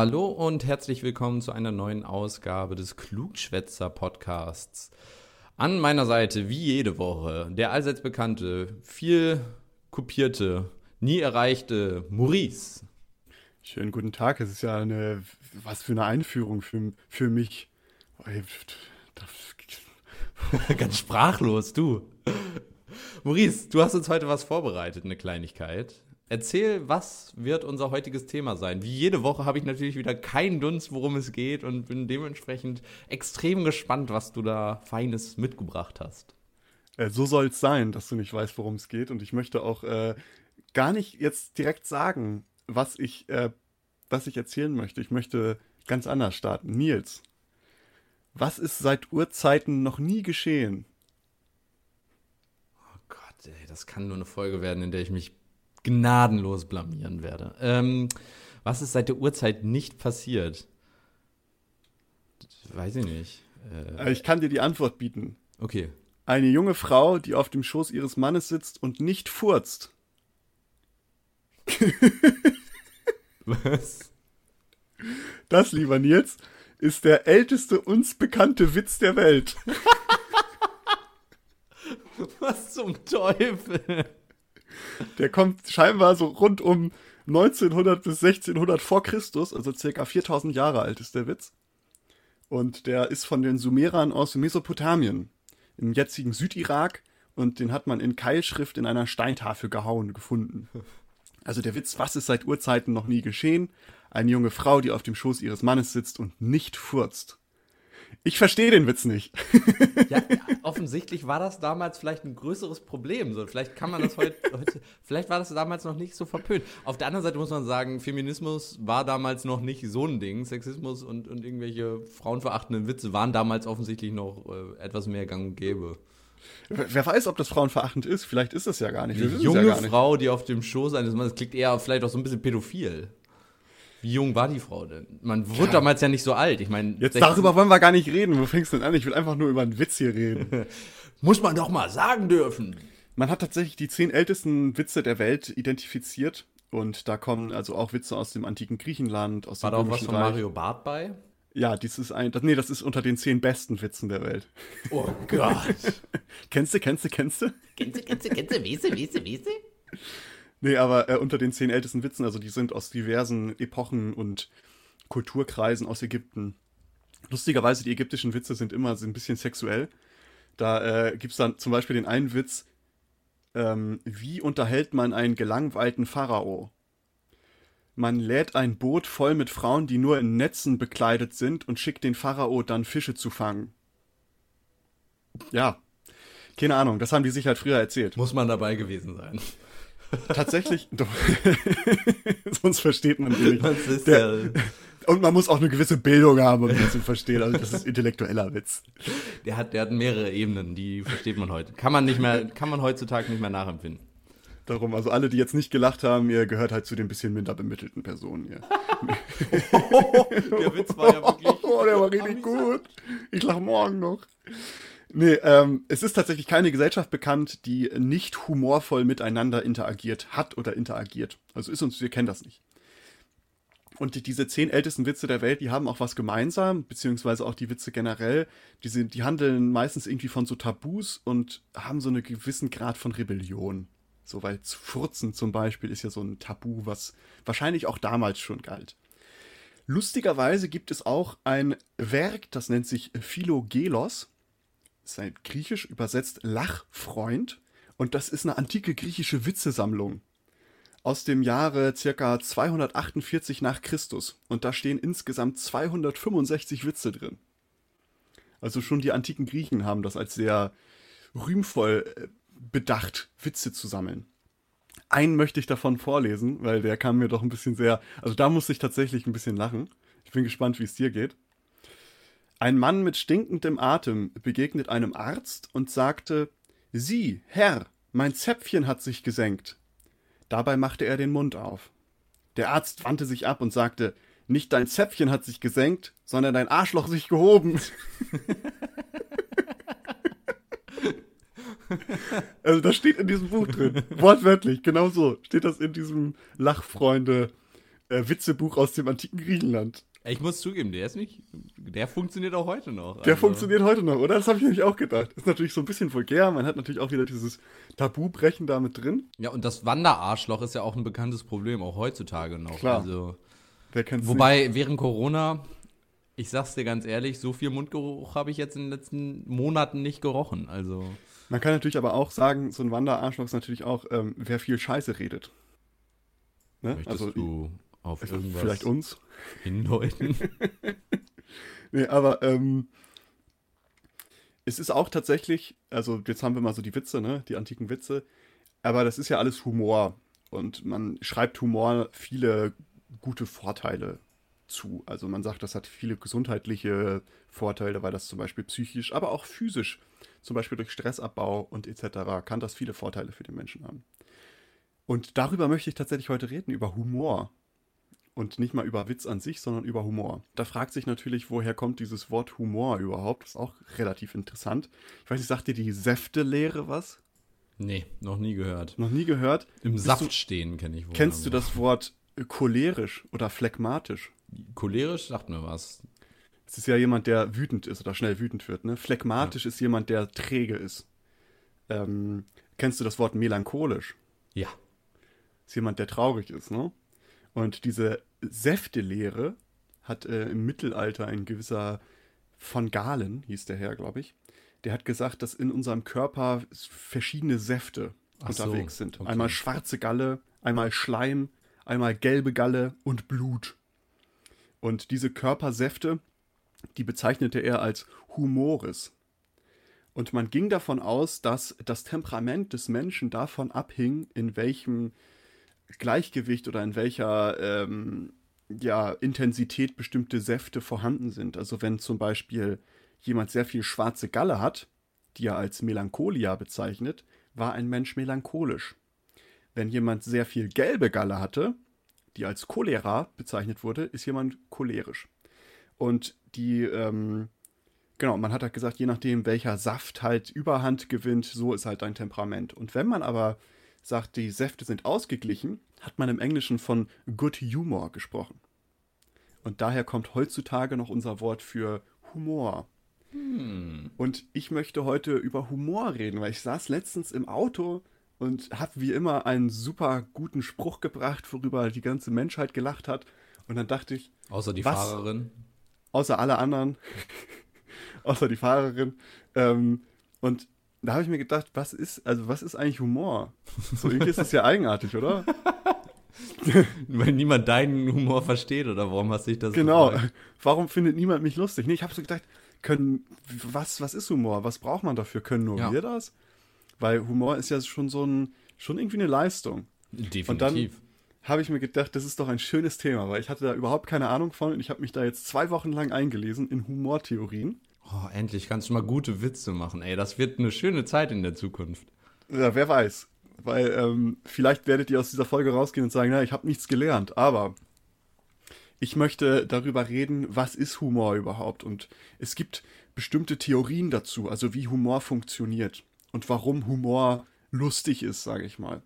Hallo und herzlich willkommen zu einer neuen Ausgabe des Klugschwätzer Podcasts. An meiner Seite, wie jede Woche, der allseits bekannte, viel kopierte, nie erreichte Maurice. Schönen guten Tag, es ist ja eine, was für eine Einführung für, für mich. Ganz sprachlos, du. Maurice, du hast uns heute was vorbereitet, eine Kleinigkeit. Erzähl, was wird unser heutiges Thema sein? Wie jede Woche habe ich natürlich wieder keinen Dunst, worum es geht und bin dementsprechend extrem gespannt, was du da Feines mitgebracht hast. Äh, so soll es sein, dass du nicht weißt, worum es geht. Und ich möchte auch äh, gar nicht jetzt direkt sagen, was ich, äh, was ich erzählen möchte. Ich möchte ganz anders starten. Nils, was ist seit Urzeiten noch nie geschehen? Oh Gott, ey, das kann nur eine Folge werden, in der ich mich gnadenlos blamieren werde. Ähm, was ist seit der Urzeit nicht passiert? Weiß ich nicht. Äh, ich kann dir die Antwort bieten. Okay. Eine junge Frau, die auf dem Schoß ihres Mannes sitzt und nicht furzt. Was? Das, lieber Nils, ist der älteste uns bekannte Witz der Welt. Was zum Teufel? Der kommt scheinbar so rund um 1900 bis 1600 vor Christus, also circa 4000 Jahre alt ist der Witz. Und der ist von den Sumerern aus Mesopotamien, im jetzigen Südirak. Und den hat man in Keilschrift in einer Steintafel gehauen gefunden. Also der Witz, was ist seit Urzeiten noch nie geschehen? Eine junge Frau, die auf dem Schoß ihres Mannes sitzt und nicht furzt. Ich verstehe den Witz nicht. Ja, offensichtlich war das damals vielleicht ein größeres Problem. So, vielleicht kann man das heute, heute, vielleicht war das damals noch nicht so verpönt. Auf der anderen Seite muss man sagen, Feminismus war damals noch nicht so ein Ding. Sexismus und, und irgendwelche frauenverachtenden Witze waren damals offensichtlich noch äh, etwas mehr gang und gäbe. Wer weiß, ob das frauenverachtend ist. Vielleicht ist es ja gar nicht. Eine junge ja nicht. Frau, die auf dem Schoß eines Mannes, das klingt eher vielleicht auch so ein bisschen pädophil. Wie jung war die Frau denn? Man wurde ja. damals ja nicht so alt. Ich meine, jetzt 16... darüber wollen wir gar nicht reden. Wo fängst du denn an? Ich will einfach nur über einen Witz hier reden. Muss man doch mal sagen dürfen. Man hat tatsächlich die zehn ältesten Witze der Welt identifiziert. Und da kommen also auch Witze aus dem antiken Griechenland, aus War dem da auch was von Reich. Mario Barth bei? Ja, dies ist ein. Das, nee, das ist unter den zehn besten Witzen der Welt. Oh Gott. kennst du, kennst du, kennst du? Kennst du, kennst du, kennst du, weißt du, weißt du, weißt du? Nee, aber äh, unter den zehn ältesten Witzen, also die sind aus diversen Epochen und Kulturkreisen aus Ägypten. Lustigerweise, die ägyptischen Witze sind immer so ein bisschen sexuell. Da äh, gibt es dann zum Beispiel den einen Witz, ähm, wie unterhält man einen gelangweilten Pharao? Man lädt ein Boot voll mit Frauen, die nur in Netzen bekleidet sind und schickt den Pharao dann Fische zu fangen. Ja, keine Ahnung, das haben die sich halt früher erzählt. Muss man dabei gewesen sein. Tatsächlich, doch. sonst versteht man die nicht. Der, ja und man muss auch eine gewisse Bildung haben, um das zu verstehen. Also das ist intellektueller Witz. Der hat, der hat mehrere Ebenen, die versteht man heute. Kann man nicht mehr, kann man heutzutage nicht mehr nachempfinden. Darum, also alle, die jetzt nicht gelacht haben, ihr gehört halt zu den bisschen minder bemittelten Personen hier. oh, der Witz war ja wirklich. Oh, der war richtig gut. Ich lache morgen noch. Nee, ähm, es ist tatsächlich keine Gesellschaft bekannt, die nicht humorvoll miteinander interagiert hat oder interagiert. Also ist uns, wir kennen das nicht. Und die, diese zehn ältesten Witze der Welt, die haben auch was gemeinsam, beziehungsweise auch die Witze generell. Die, sind, die handeln meistens irgendwie von so Tabus und haben so einen gewissen Grad von Rebellion. So, weil Furzen zum Beispiel ist ja so ein Tabu, was wahrscheinlich auch damals schon galt. Lustigerweise gibt es auch ein Werk, das nennt sich Philogelos ist griechisch übersetzt Lachfreund und das ist eine antike griechische Witzesammlung aus dem Jahre circa 248 nach Christus und da stehen insgesamt 265 Witze drin. Also schon die antiken Griechen haben das als sehr rühmvoll äh, bedacht, Witze zu sammeln. Einen möchte ich davon vorlesen, weil der kam mir doch ein bisschen sehr, also da musste ich tatsächlich ein bisschen lachen. Ich bin gespannt, wie es dir geht. Ein Mann mit stinkendem Atem begegnet einem Arzt und sagte, Sie, Herr, mein Zäpfchen hat sich gesenkt. Dabei machte er den Mund auf. Der Arzt wandte sich ab und sagte, nicht dein Zäpfchen hat sich gesenkt, sondern dein Arschloch sich gehoben. also das steht in diesem Buch drin. Wortwörtlich, genau so steht das in diesem Lachfreunde äh, Witzebuch aus dem antiken Griechenland. Ich muss zugeben, der ist nicht, der funktioniert auch heute noch. Der also. funktioniert heute noch, oder? Das habe ich nämlich auch gedacht. Ist natürlich so ein bisschen vulgär, man hat natürlich auch wieder dieses Tabubrechen da mit drin. Ja, und das Wanderarschloch ist ja auch ein bekanntes Problem, auch heutzutage noch. Klar. Also, Wer kennt's wobei, nicht? während Corona, ich sag's dir ganz ehrlich, so viel Mundgeruch habe ich jetzt in den letzten Monaten nicht gerochen. Also. Man kann natürlich aber auch sagen, so ein Wanderarschloch ist natürlich auch, ähm, wer viel Scheiße redet. Ne? Möchtest also, du auf irgendwas vielleicht uns hindeuten? nee, aber ähm, es ist auch tatsächlich, also jetzt haben wir mal so die Witze, ne, die antiken Witze, aber das ist ja alles Humor und man schreibt Humor viele gute Vorteile zu. Also man sagt, das hat viele gesundheitliche Vorteile, weil das zum Beispiel psychisch, aber auch physisch, zum Beispiel durch Stressabbau und etc., kann das viele Vorteile für den Menschen haben. Und darüber möchte ich tatsächlich heute reden, über Humor. Und nicht mal über Witz an sich, sondern über Humor. Da fragt sich natürlich, woher kommt dieses Wort Humor überhaupt? Das ist auch relativ interessant. Ich weiß nicht, sagt dir die Säftelehre was? Nee, noch nie gehört. Noch nie gehört? Im Bist Saft du, stehen kenne ich wohl. Kennst du das Wort cholerisch oder phlegmatisch? Cholerisch sagt mir was. Es ist ja jemand, der wütend ist oder schnell wütend wird. Ne? Phlegmatisch ja. ist jemand, der träge ist. Ähm, kennst du das Wort melancholisch? Ja. Ist jemand, der traurig ist, ne? Und diese Säftelehre hat äh, im Mittelalter ein gewisser von Galen, hieß der Herr, glaube ich, der hat gesagt, dass in unserem Körper verschiedene Säfte Ach unterwegs so, sind. Okay. Einmal schwarze Galle, einmal Schleim, einmal gelbe Galle und Blut. Und diese Körpersäfte, die bezeichnete er als Humores. Und man ging davon aus, dass das Temperament des Menschen davon abhing, in welchem Gleichgewicht oder in welcher ähm, ja, Intensität bestimmte Säfte vorhanden sind. Also wenn zum Beispiel jemand sehr viel schwarze Galle hat, die er als Melancholia bezeichnet, war ein Mensch melancholisch. Wenn jemand sehr viel gelbe Galle hatte, die als Cholera bezeichnet wurde, ist jemand cholerisch. Und die, ähm, genau, man hat halt gesagt, je nachdem, welcher Saft halt Überhand gewinnt, so ist halt dein Temperament. Und wenn man aber sagt, die Säfte sind ausgeglichen, hat man im Englischen von Good Humor gesprochen. Und daher kommt heutzutage noch unser Wort für Humor. Hm. Und ich möchte heute über Humor reden, weil ich saß letztens im Auto und habe wie immer einen super guten Spruch gebracht, worüber die ganze Menschheit gelacht hat. Und dann dachte ich. Außer die was, Fahrerin. Außer alle anderen. außer die Fahrerin. Ähm, und da habe ich mir gedacht, was ist, also was ist eigentlich Humor? So irgendwie ist das ja eigenartig, oder? Weil niemand deinen Humor versteht oder warum hast du dich das Genau. Gefragt? Warum findet niemand mich lustig? Nee, ich habe so gedacht, können was was ist Humor? Was braucht man dafür? Können nur ja. wir das? Weil Humor ist ja schon so ein schon irgendwie eine Leistung. Definitiv. Und dann habe ich mir gedacht, das ist doch ein schönes Thema, weil ich hatte da überhaupt keine Ahnung von und ich habe mich da jetzt zwei Wochen lang eingelesen in Humortheorien. Oh, endlich kannst du mal gute Witze machen, ey. Das wird eine schöne Zeit in der Zukunft. Ja, wer weiß. Weil ähm, vielleicht werdet ihr aus dieser Folge rausgehen und sagen, na, ich habe nichts gelernt. Aber ich möchte darüber reden, was ist Humor überhaupt? Und es gibt bestimmte Theorien dazu, also wie Humor funktioniert und warum Humor lustig ist, sage ich mal.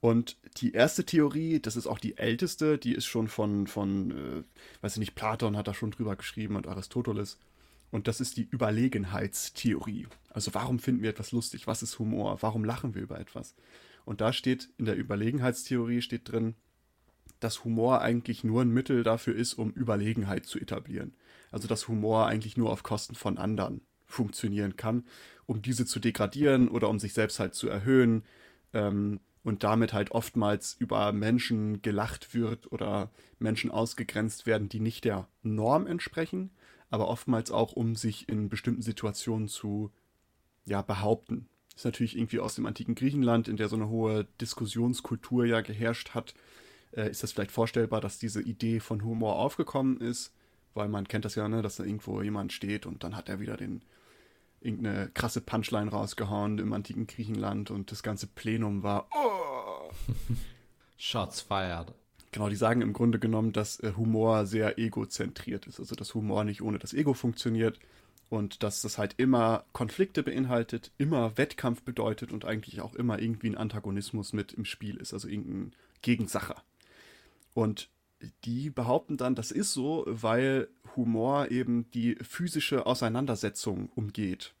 Und die erste Theorie, das ist auch die älteste, die ist schon von, von äh, weiß ich nicht, Platon hat da schon drüber geschrieben und Aristoteles. Und das ist die Überlegenheitstheorie. Also warum finden wir etwas lustig? Was ist Humor? Warum lachen wir über etwas? Und da steht in der Überlegenheitstheorie steht drin, dass Humor eigentlich nur ein Mittel dafür ist, um Überlegenheit zu etablieren. Also dass Humor eigentlich nur auf Kosten von anderen funktionieren kann, um diese zu degradieren oder um sich selbst halt zu erhöhen ähm, und damit halt oftmals über Menschen gelacht wird oder Menschen ausgegrenzt werden, die nicht der Norm entsprechen, aber oftmals auch um sich in bestimmten Situationen zu ja, behaupten. Das ist natürlich irgendwie aus dem antiken Griechenland, in der so eine hohe Diskussionskultur ja geherrscht hat, äh, ist das vielleicht vorstellbar, dass diese Idee von Humor aufgekommen ist, weil man kennt das ja, ne, dass da irgendwo jemand steht und dann hat er wieder den irgendeine krasse Punchline rausgehauen im antiken Griechenland und das ganze Plenum war oh! Shots fired. Genau, die sagen im Grunde genommen, dass äh, Humor sehr egozentriert ist, also dass Humor nicht ohne das Ego funktioniert und dass das halt immer Konflikte beinhaltet, immer Wettkampf bedeutet und eigentlich auch immer irgendwie ein Antagonismus mit im Spiel ist, also irgendein Gegensacher. Und die behaupten dann, das ist so, weil Humor eben die physische Auseinandersetzung umgeht.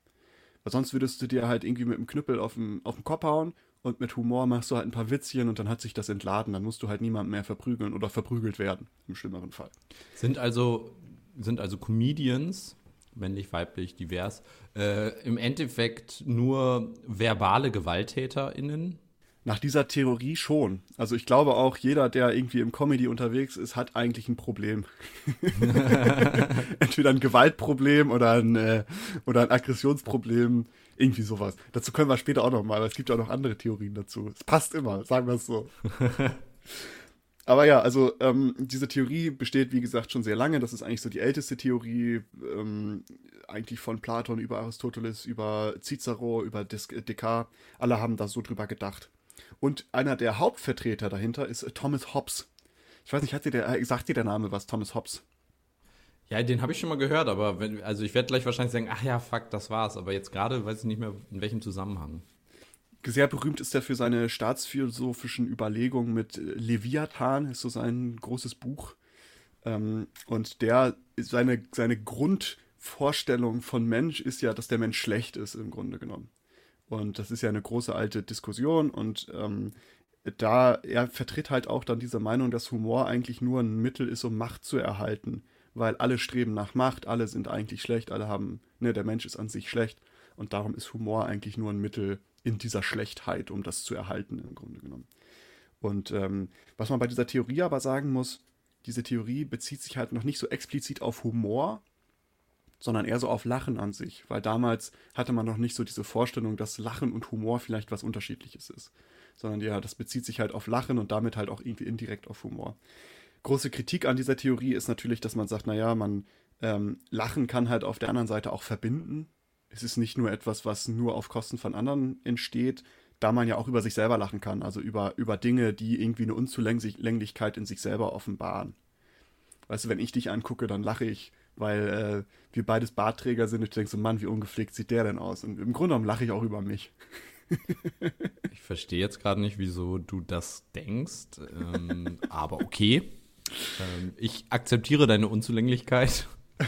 Weil sonst würdest du dir halt irgendwie mit einem Knüppel auf den Kopf hauen und mit Humor machst du halt ein paar Witzchen und dann hat sich das entladen. Dann musst du halt niemanden mehr verprügeln oder verprügelt werden, im schlimmeren Fall. Sind also, sind also Comedians, männlich, weiblich, divers, äh, im Endeffekt nur verbale GewalttäterInnen? Nach dieser Theorie schon. Also ich glaube auch, jeder, der irgendwie im Comedy unterwegs ist, hat eigentlich ein Problem. Entweder ein Gewaltproblem oder ein, äh, oder ein Aggressionsproblem, irgendwie sowas. Dazu können wir später auch noch mal, weil es gibt ja auch noch andere Theorien dazu. Es passt immer, sagen wir es so. Aber ja, also ähm, diese Theorie besteht, wie gesagt, schon sehr lange. Das ist eigentlich so die älteste Theorie, ähm, eigentlich von Platon über Aristoteles, über Cicero, über Descartes. Alle haben da so drüber gedacht. Und einer der Hauptvertreter dahinter ist Thomas Hobbes. Ich weiß nicht, hat dir der, äh, sagt dir der Name was, Thomas Hobbes? Ja, den habe ich schon mal gehört, aber wenn, also ich werde gleich wahrscheinlich sagen, ach ja, fuck, das war's. Aber jetzt gerade weiß ich nicht mehr, in welchem Zusammenhang. Sehr berühmt ist er für seine staatsphilosophischen Überlegungen mit Leviathan, ist so sein großes Buch. Ähm, und der, seine, seine Grundvorstellung von Mensch ist ja, dass der Mensch schlecht ist, im Grunde genommen. Und das ist ja eine große alte Diskussion und ähm, da er vertritt halt auch dann diese Meinung, dass Humor eigentlich nur ein Mittel ist, um Macht zu erhalten, weil alle streben nach Macht, alle sind eigentlich schlecht, alle haben, ne, der Mensch ist an sich schlecht und darum ist Humor eigentlich nur ein Mittel in dieser Schlechtheit, um das zu erhalten im Grunde genommen. Und ähm, was man bei dieser Theorie aber sagen muss, diese Theorie bezieht sich halt noch nicht so explizit auf Humor, sondern eher so auf Lachen an sich, weil damals hatte man noch nicht so diese Vorstellung, dass Lachen und Humor vielleicht was Unterschiedliches ist, sondern ja, das bezieht sich halt auf Lachen und damit halt auch irgendwie indirekt auf Humor. Große Kritik an dieser Theorie ist natürlich, dass man sagt, naja, man ähm, Lachen kann halt auf der anderen Seite auch verbinden. Es ist nicht nur etwas, was nur auf Kosten von anderen entsteht, da man ja auch über sich selber lachen kann, also über, über Dinge, die irgendwie eine Unzulänglichkeit in sich selber offenbaren. Weißt du, wenn ich dich angucke, dann lache ich weil äh, wir beides Bartträger sind. Und ich denke so, Mann, wie ungepflegt sieht der denn aus? Und im Grunde genommen lache ich auch über mich. ich verstehe jetzt gerade nicht, wieso du das denkst, ähm, aber okay. Ähm, ich akzeptiere deine Unzulänglichkeit.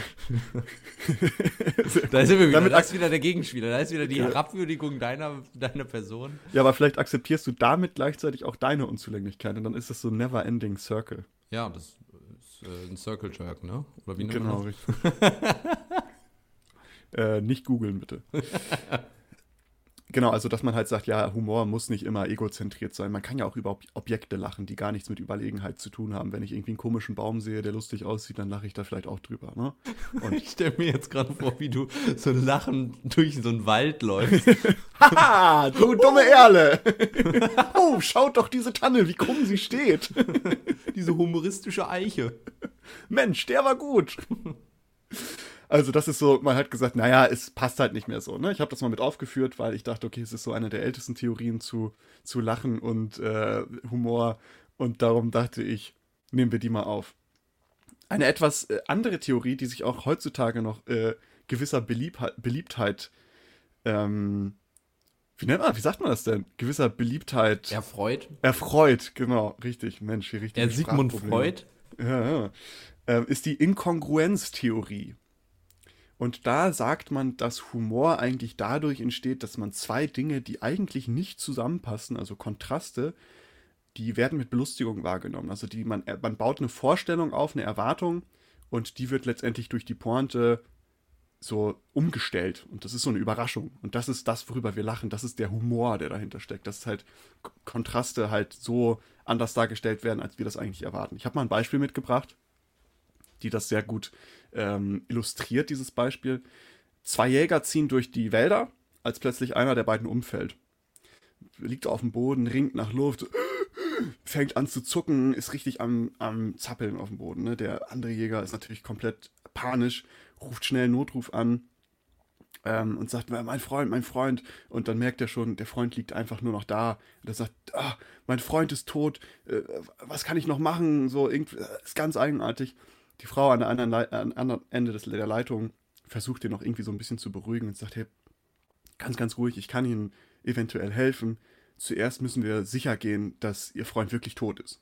da ist wieder, damit ist wieder der Gegenspieler, da ist wieder die Herabwürdigung deiner, deiner Person. Ja, aber vielleicht akzeptierst du damit gleichzeitig auch deine Unzulänglichkeit und dann ist das so never ending circle. Ja, das äh, ein Circle Jerk, ne? Oder wie nennt genau, man das? äh, nicht googeln, bitte. genau, also dass man halt sagt, ja, Humor muss nicht immer egozentriert sein. Man kann ja auch über Objekte lachen, die gar nichts mit Überlegenheit zu tun haben. Wenn ich irgendwie einen komischen Baum sehe, der lustig aussieht, dann lache ich da vielleicht auch drüber. Ne? Und ich stelle mir jetzt gerade vor, wie du so lachen durch so einen Wald läufst. Haha, du dumme Erle! oh, schaut doch diese Tanne, wie krumm sie steht. diese humoristische Eiche. Mensch, der war gut. Also das ist so, man hat gesagt, naja, es passt halt nicht mehr so. Ne? Ich habe das mal mit aufgeführt, weil ich dachte, okay, es ist so eine der ältesten Theorien zu, zu Lachen und äh, Humor. Und darum dachte ich, nehmen wir die mal auf. Eine etwas äh, andere Theorie, die sich auch heutzutage noch äh, gewisser Beliebtheit, Beliebtheit ähm, wie nennt man, wie sagt man das denn? Gewisser Beliebtheit. Erfreut. Erfreut, genau, richtig. Mensch, wie richtig. Der Sigmund Freud. Ja, ja. Ähm, ist die Inkongruenztheorie. Und da sagt man, dass Humor eigentlich dadurch entsteht, dass man zwei Dinge, die eigentlich nicht zusammenpassen, also Kontraste, die werden mit Belustigung wahrgenommen. Also die, man, man baut eine Vorstellung auf, eine Erwartung und die wird letztendlich durch die Pointe so umgestellt. Und das ist so eine Überraschung. Und das ist das, worüber wir lachen, das ist der Humor, der dahinter steckt, dass halt Kontraste halt so anders dargestellt werden, als wir das eigentlich erwarten. Ich habe mal ein Beispiel mitgebracht, die das sehr gut ähm, illustriert, dieses Beispiel. Zwei Jäger ziehen durch die Wälder, als plötzlich einer der beiden umfällt. Liegt auf dem Boden, ringt nach Luft, fängt an zu zucken, ist richtig am, am Zappeln auf dem Boden. Ne? Der andere Jäger ist natürlich komplett panisch, ruft schnell Notruf an ähm, und sagt, mein Freund, mein Freund. Und dann merkt er schon, der Freund liegt einfach nur noch da. Und er sagt, ah, mein Freund ist tot, äh, was kann ich noch machen? So, äh, ist ganz eigenartig. Die Frau an der anderen, Le an anderen Ende des, der Leitung versucht ihn noch irgendwie so ein bisschen zu beruhigen und sagt, hey, ganz, ganz ruhig, ich kann Ihnen eventuell helfen. Zuerst müssen wir sicher gehen, dass Ihr Freund wirklich tot ist.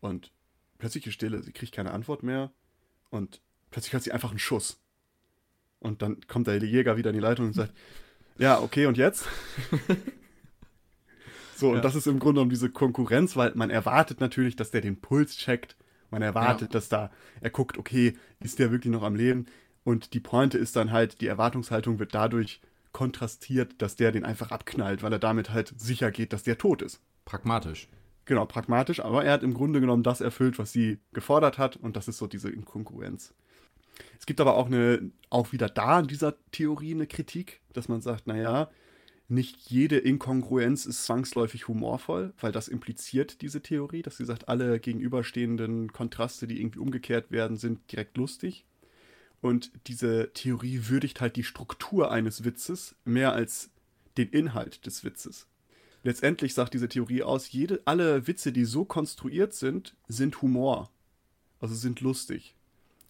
Und plötzlich ist Stille, sie kriegt keine Antwort mehr und plötzlich hört sie einfach einen Schuss. Und dann kommt der Jäger wieder in die Leitung und sagt, ja, okay, und jetzt? so, und ja. das ist im Grunde um diese Konkurrenz, weil man erwartet natürlich, dass der den Puls checkt. Man erwartet, ja. dass da, er guckt, okay, ist der wirklich noch am Leben? Und die Pointe ist dann halt, die Erwartungshaltung wird dadurch kontrastiert, dass der den einfach abknallt, weil er damit halt sicher geht, dass der tot ist. Pragmatisch. Genau, pragmatisch, aber er hat im Grunde genommen das erfüllt, was sie gefordert hat und das ist so diese Inkonkurrenz. Es gibt aber auch eine, auch wieder da in dieser Theorie eine Kritik, dass man sagt, naja, nicht jede Inkongruenz ist zwangsläufig humorvoll, weil das impliziert diese Theorie, dass sie sagt, alle gegenüberstehenden Kontraste, die irgendwie umgekehrt werden, sind direkt lustig. Und diese Theorie würdigt halt die Struktur eines Witzes mehr als den Inhalt des Witzes letztendlich sagt diese Theorie aus, jede, alle Witze, die so konstruiert sind, sind Humor. Also sind lustig.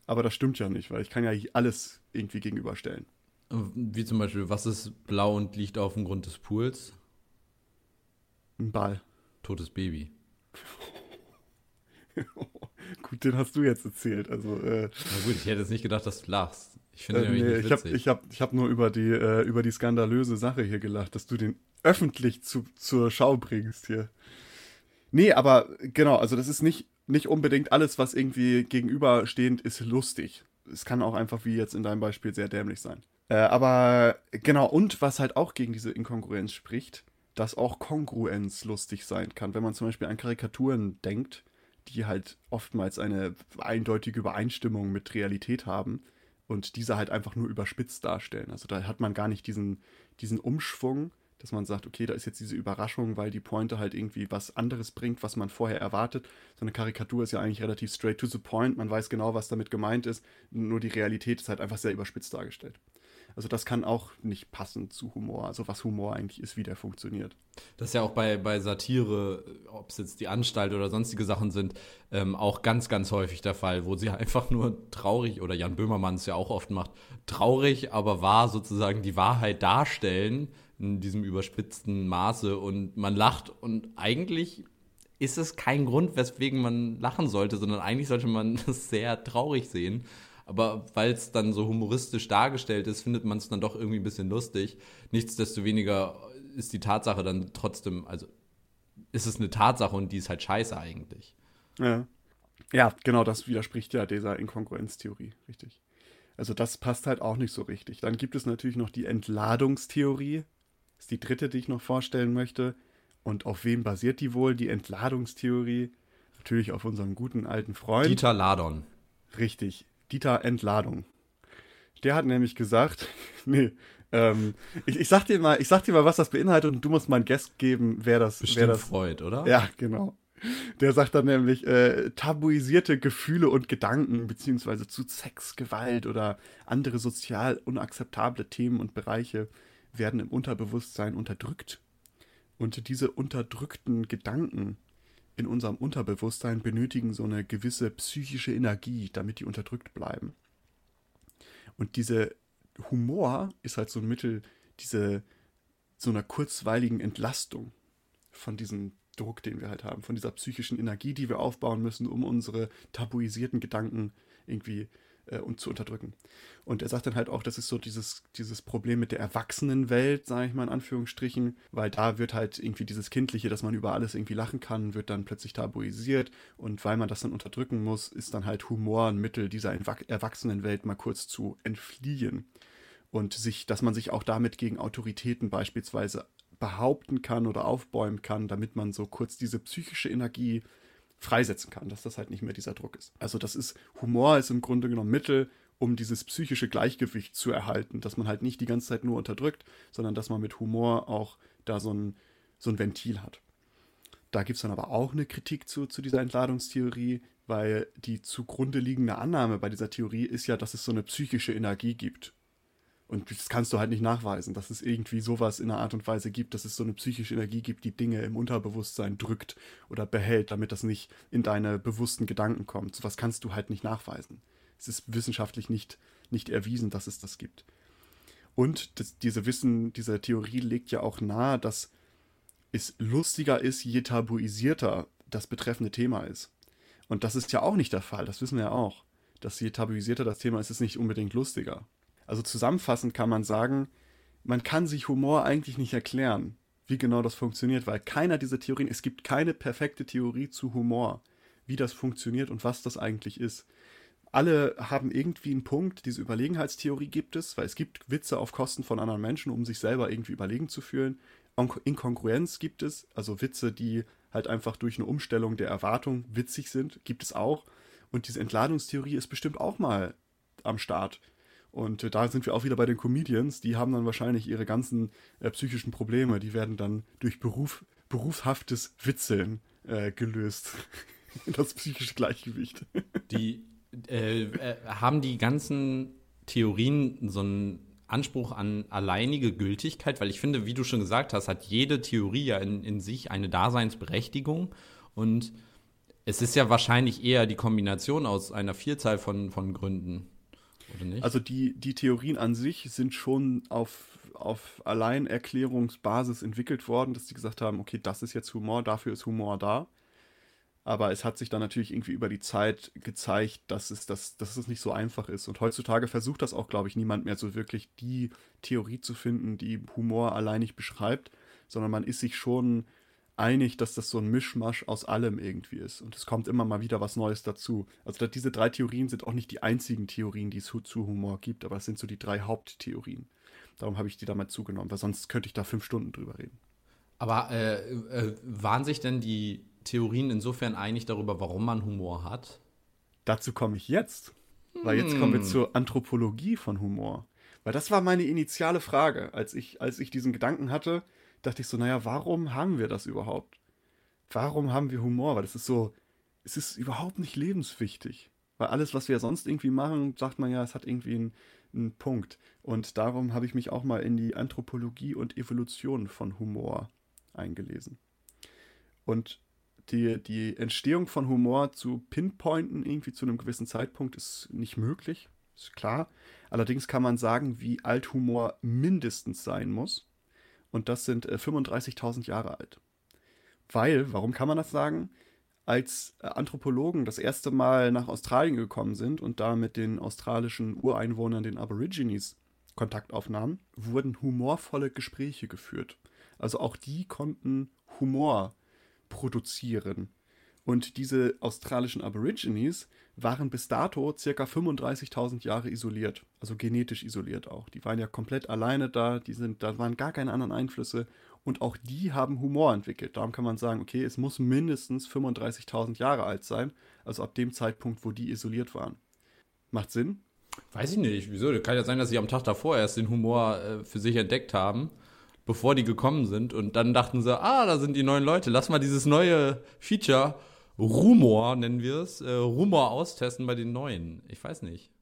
Aber das stimmt ja nicht, weil ich kann ja alles irgendwie gegenüberstellen. Wie zum Beispiel, was ist blau und liegt auf dem Grund des Pools? Ein Ball. Totes Baby. gut, den hast du jetzt erzählt. Also, äh, Na gut, ich hätte jetzt nicht gedacht, dass du lachst. Ich finde äh, nee, ich habe ich hab, ich hab nur über die, äh, über die skandalöse Sache hier gelacht, dass du den öffentlich zu, zur Schau bringst hier. Nee, aber genau, also das ist nicht, nicht unbedingt alles, was irgendwie gegenüberstehend ist, lustig. Es kann auch einfach, wie jetzt in deinem Beispiel, sehr dämlich sein. Äh, aber genau, und was halt auch gegen diese Inkongruenz spricht, dass auch Kongruenz lustig sein kann. Wenn man zum Beispiel an Karikaturen denkt, die halt oftmals eine eindeutige Übereinstimmung mit Realität haben und diese halt einfach nur überspitzt darstellen. Also da hat man gar nicht diesen, diesen Umschwung, dass man sagt, okay, da ist jetzt diese Überraschung, weil die Pointe halt irgendwie was anderes bringt, was man vorher erwartet. So eine Karikatur ist ja eigentlich relativ straight to the point, man weiß genau, was damit gemeint ist, nur die Realität ist halt einfach sehr überspitzt dargestellt. Also das kann auch nicht passen zu Humor, also was Humor eigentlich ist, wie der funktioniert. Das ist ja auch bei, bei Satire, ob es jetzt die Anstalt oder sonstige Sachen sind, ähm, auch ganz, ganz häufig der Fall, wo sie einfach nur traurig, oder Jan Böhmermann es ja auch oft macht, traurig, aber wahr sozusagen die Wahrheit darstellen in diesem überspitzten Maße und man lacht und eigentlich ist es kein Grund, weswegen man lachen sollte, sondern eigentlich sollte man das sehr traurig sehen. Aber weil es dann so humoristisch dargestellt ist, findet man es dann doch irgendwie ein bisschen lustig. Nichtsdestoweniger ist die Tatsache dann trotzdem, also ist es eine Tatsache und die ist halt scheiße eigentlich. Ja. Ja, genau, das widerspricht ja dieser Inkongruenztheorie, richtig. Also das passt halt auch nicht so richtig. Dann gibt es natürlich noch die Entladungstheorie, das ist die dritte, die ich noch vorstellen möchte. Und auf wem basiert die wohl? Die Entladungstheorie. Natürlich auf unserem guten alten Freund. Dieter Ladon. Richtig. Dieter Entladung. Der hat nämlich gesagt, nee, ähm, ich, ich, sag dir mal, ich sag dir mal, was das beinhaltet und du musst mal einen Guest geben, wer das, Bestimmt wer das. Freud, oder? Ja, genau. Der sagt dann nämlich, äh, tabuisierte Gefühle und Gedanken, beziehungsweise zu Sex, Gewalt oder andere sozial unakzeptable Themen und Bereiche werden im Unterbewusstsein unterdrückt. Und diese unterdrückten Gedanken in unserem Unterbewusstsein benötigen so eine gewisse psychische Energie, damit die unterdrückt bleiben. Und diese Humor ist halt so ein Mittel, diese so einer kurzweiligen Entlastung von diesem Druck, den wir halt haben, von dieser psychischen Energie, die wir aufbauen müssen, um unsere tabuisierten Gedanken irgendwie äh, und zu unterdrücken. Und er sagt dann halt auch, das ist so dieses, dieses Problem mit der Erwachsenenwelt, sage ich mal in Anführungsstrichen, weil da wird halt irgendwie dieses Kindliche, dass man über alles irgendwie lachen kann, wird dann plötzlich tabuisiert und weil man das dann unterdrücken muss, ist dann halt Humor ein Mittel, dieser Erwachsenenwelt mal kurz zu entfliehen und sich, dass man sich auch damit gegen Autoritäten beispielsweise behaupten kann oder aufbäumen kann, damit man so kurz diese psychische Energie freisetzen kann, dass das halt nicht mehr dieser Druck ist. Also das ist, Humor ist im Grunde genommen Mittel, um dieses psychische Gleichgewicht zu erhalten, dass man halt nicht die ganze Zeit nur unterdrückt, sondern dass man mit Humor auch da so ein, so ein Ventil hat. Da gibt es dann aber auch eine Kritik zu, zu dieser Entladungstheorie, weil die zugrunde liegende Annahme bei dieser Theorie ist ja, dass es so eine psychische Energie gibt. Und das kannst du halt nicht nachweisen, dass es irgendwie sowas in einer Art und Weise gibt, dass es so eine psychische Energie gibt, die Dinge im Unterbewusstsein drückt oder behält, damit das nicht in deine bewussten Gedanken kommt. Sowas kannst du halt nicht nachweisen. Es ist wissenschaftlich nicht, nicht erwiesen, dass es das gibt. Und das, diese Wissen, diese Theorie legt ja auch nahe, dass es lustiger ist, je tabuisierter das betreffende Thema ist. Und das ist ja auch nicht der Fall, das wissen wir ja auch. Dass je tabuisierter das Thema ist, ist nicht unbedingt lustiger. Also zusammenfassend kann man sagen, man kann sich Humor eigentlich nicht erklären, wie genau das funktioniert, weil keiner dieser Theorien, es gibt keine perfekte Theorie zu Humor, wie das funktioniert und was das eigentlich ist. Alle haben irgendwie einen Punkt, diese Überlegenheitstheorie gibt es, weil es gibt Witze auf Kosten von anderen Menschen, um sich selber irgendwie überlegen zu fühlen. Inkongruenz gibt es, also Witze, die halt einfach durch eine Umstellung der Erwartung witzig sind, gibt es auch. Und diese Entladungstheorie ist bestimmt auch mal am Start. Und äh, da sind wir auch wieder bei den Comedians. Die haben dann wahrscheinlich ihre ganzen äh, psychischen Probleme. Die werden dann durch Beruf, berufshaftes Witzeln äh, gelöst. das psychische Gleichgewicht. Die äh, äh, haben die ganzen Theorien so einen Anspruch an alleinige Gültigkeit, weil ich finde, wie du schon gesagt hast, hat jede Theorie ja in, in sich eine Daseinsberechtigung und es ist ja wahrscheinlich eher die Kombination aus einer Vielzahl von, von Gründen. Oder nicht? Also die, die Theorien an sich sind schon auf, auf Alleinerklärungsbasis entwickelt worden, dass sie gesagt haben, okay, das ist jetzt Humor, dafür ist Humor da. Aber es hat sich dann natürlich irgendwie über die Zeit gezeigt, dass es, dass, dass es nicht so einfach ist. Und heutzutage versucht das auch, glaube ich, niemand mehr so wirklich die Theorie zu finden, die Humor alleinig beschreibt, sondern man ist sich schon einig, dass das so ein Mischmasch aus allem irgendwie ist. Und es kommt immer mal wieder was Neues dazu. Also diese drei Theorien sind auch nicht die einzigen Theorien, die es zu Humor gibt, aber es sind so die drei Haupttheorien. Darum habe ich die damals zugenommen, weil sonst könnte ich da fünf Stunden drüber reden. Aber äh, äh, waren sich denn die Theorien insofern einig darüber, warum man Humor hat? Dazu komme ich jetzt. Weil jetzt kommen wir hm. zur Anthropologie von Humor. Weil das war meine initiale Frage, als ich, als ich diesen Gedanken hatte, dachte ich so, naja, warum haben wir das überhaupt? Warum haben wir Humor? Weil es ist so, es ist überhaupt nicht lebenswichtig. Weil alles, was wir sonst irgendwie machen, sagt man ja, es hat irgendwie einen, einen Punkt. Und darum habe ich mich auch mal in die Anthropologie und Evolution von Humor eingelesen. Und die, die Entstehung von Humor zu pinpointen, irgendwie zu einem gewissen Zeitpunkt, ist nicht möglich, ist klar. Allerdings kann man sagen, wie alt Humor mindestens sein muss. Und das sind äh, 35.000 Jahre alt. Weil, warum kann man das sagen? Als äh, Anthropologen das erste Mal nach Australien gekommen sind und da mit den australischen Ureinwohnern, den Aborigines, Kontakt aufnahmen, wurden humorvolle Gespräche geführt. Also auch die konnten Humor produzieren. Und diese australischen Aborigines waren bis dato circa 35.000 Jahre isoliert, also genetisch isoliert auch. Die waren ja komplett alleine da, die sind, da waren gar keine anderen Einflüsse und auch die haben Humor entwickelt. Darum kann man sagen, okay, es muss mindestens 35.000 Jahre alt sein, also ab dem Zeitpunkt, wo die isoliert waren. Macht Sinn? Weiß ich nicht. Wieso? Kann ja sein, dass sie am Tag davor erst den Humor äh, für sich entdeckt haben, bevor die gekommen sind und dann dachten sie, ah, da sind die neuen Leute, lass mal dieses neue Feature Rumor, nennen wir es, äh, Rumor austesten bei den neuen. Ich weiß nicht.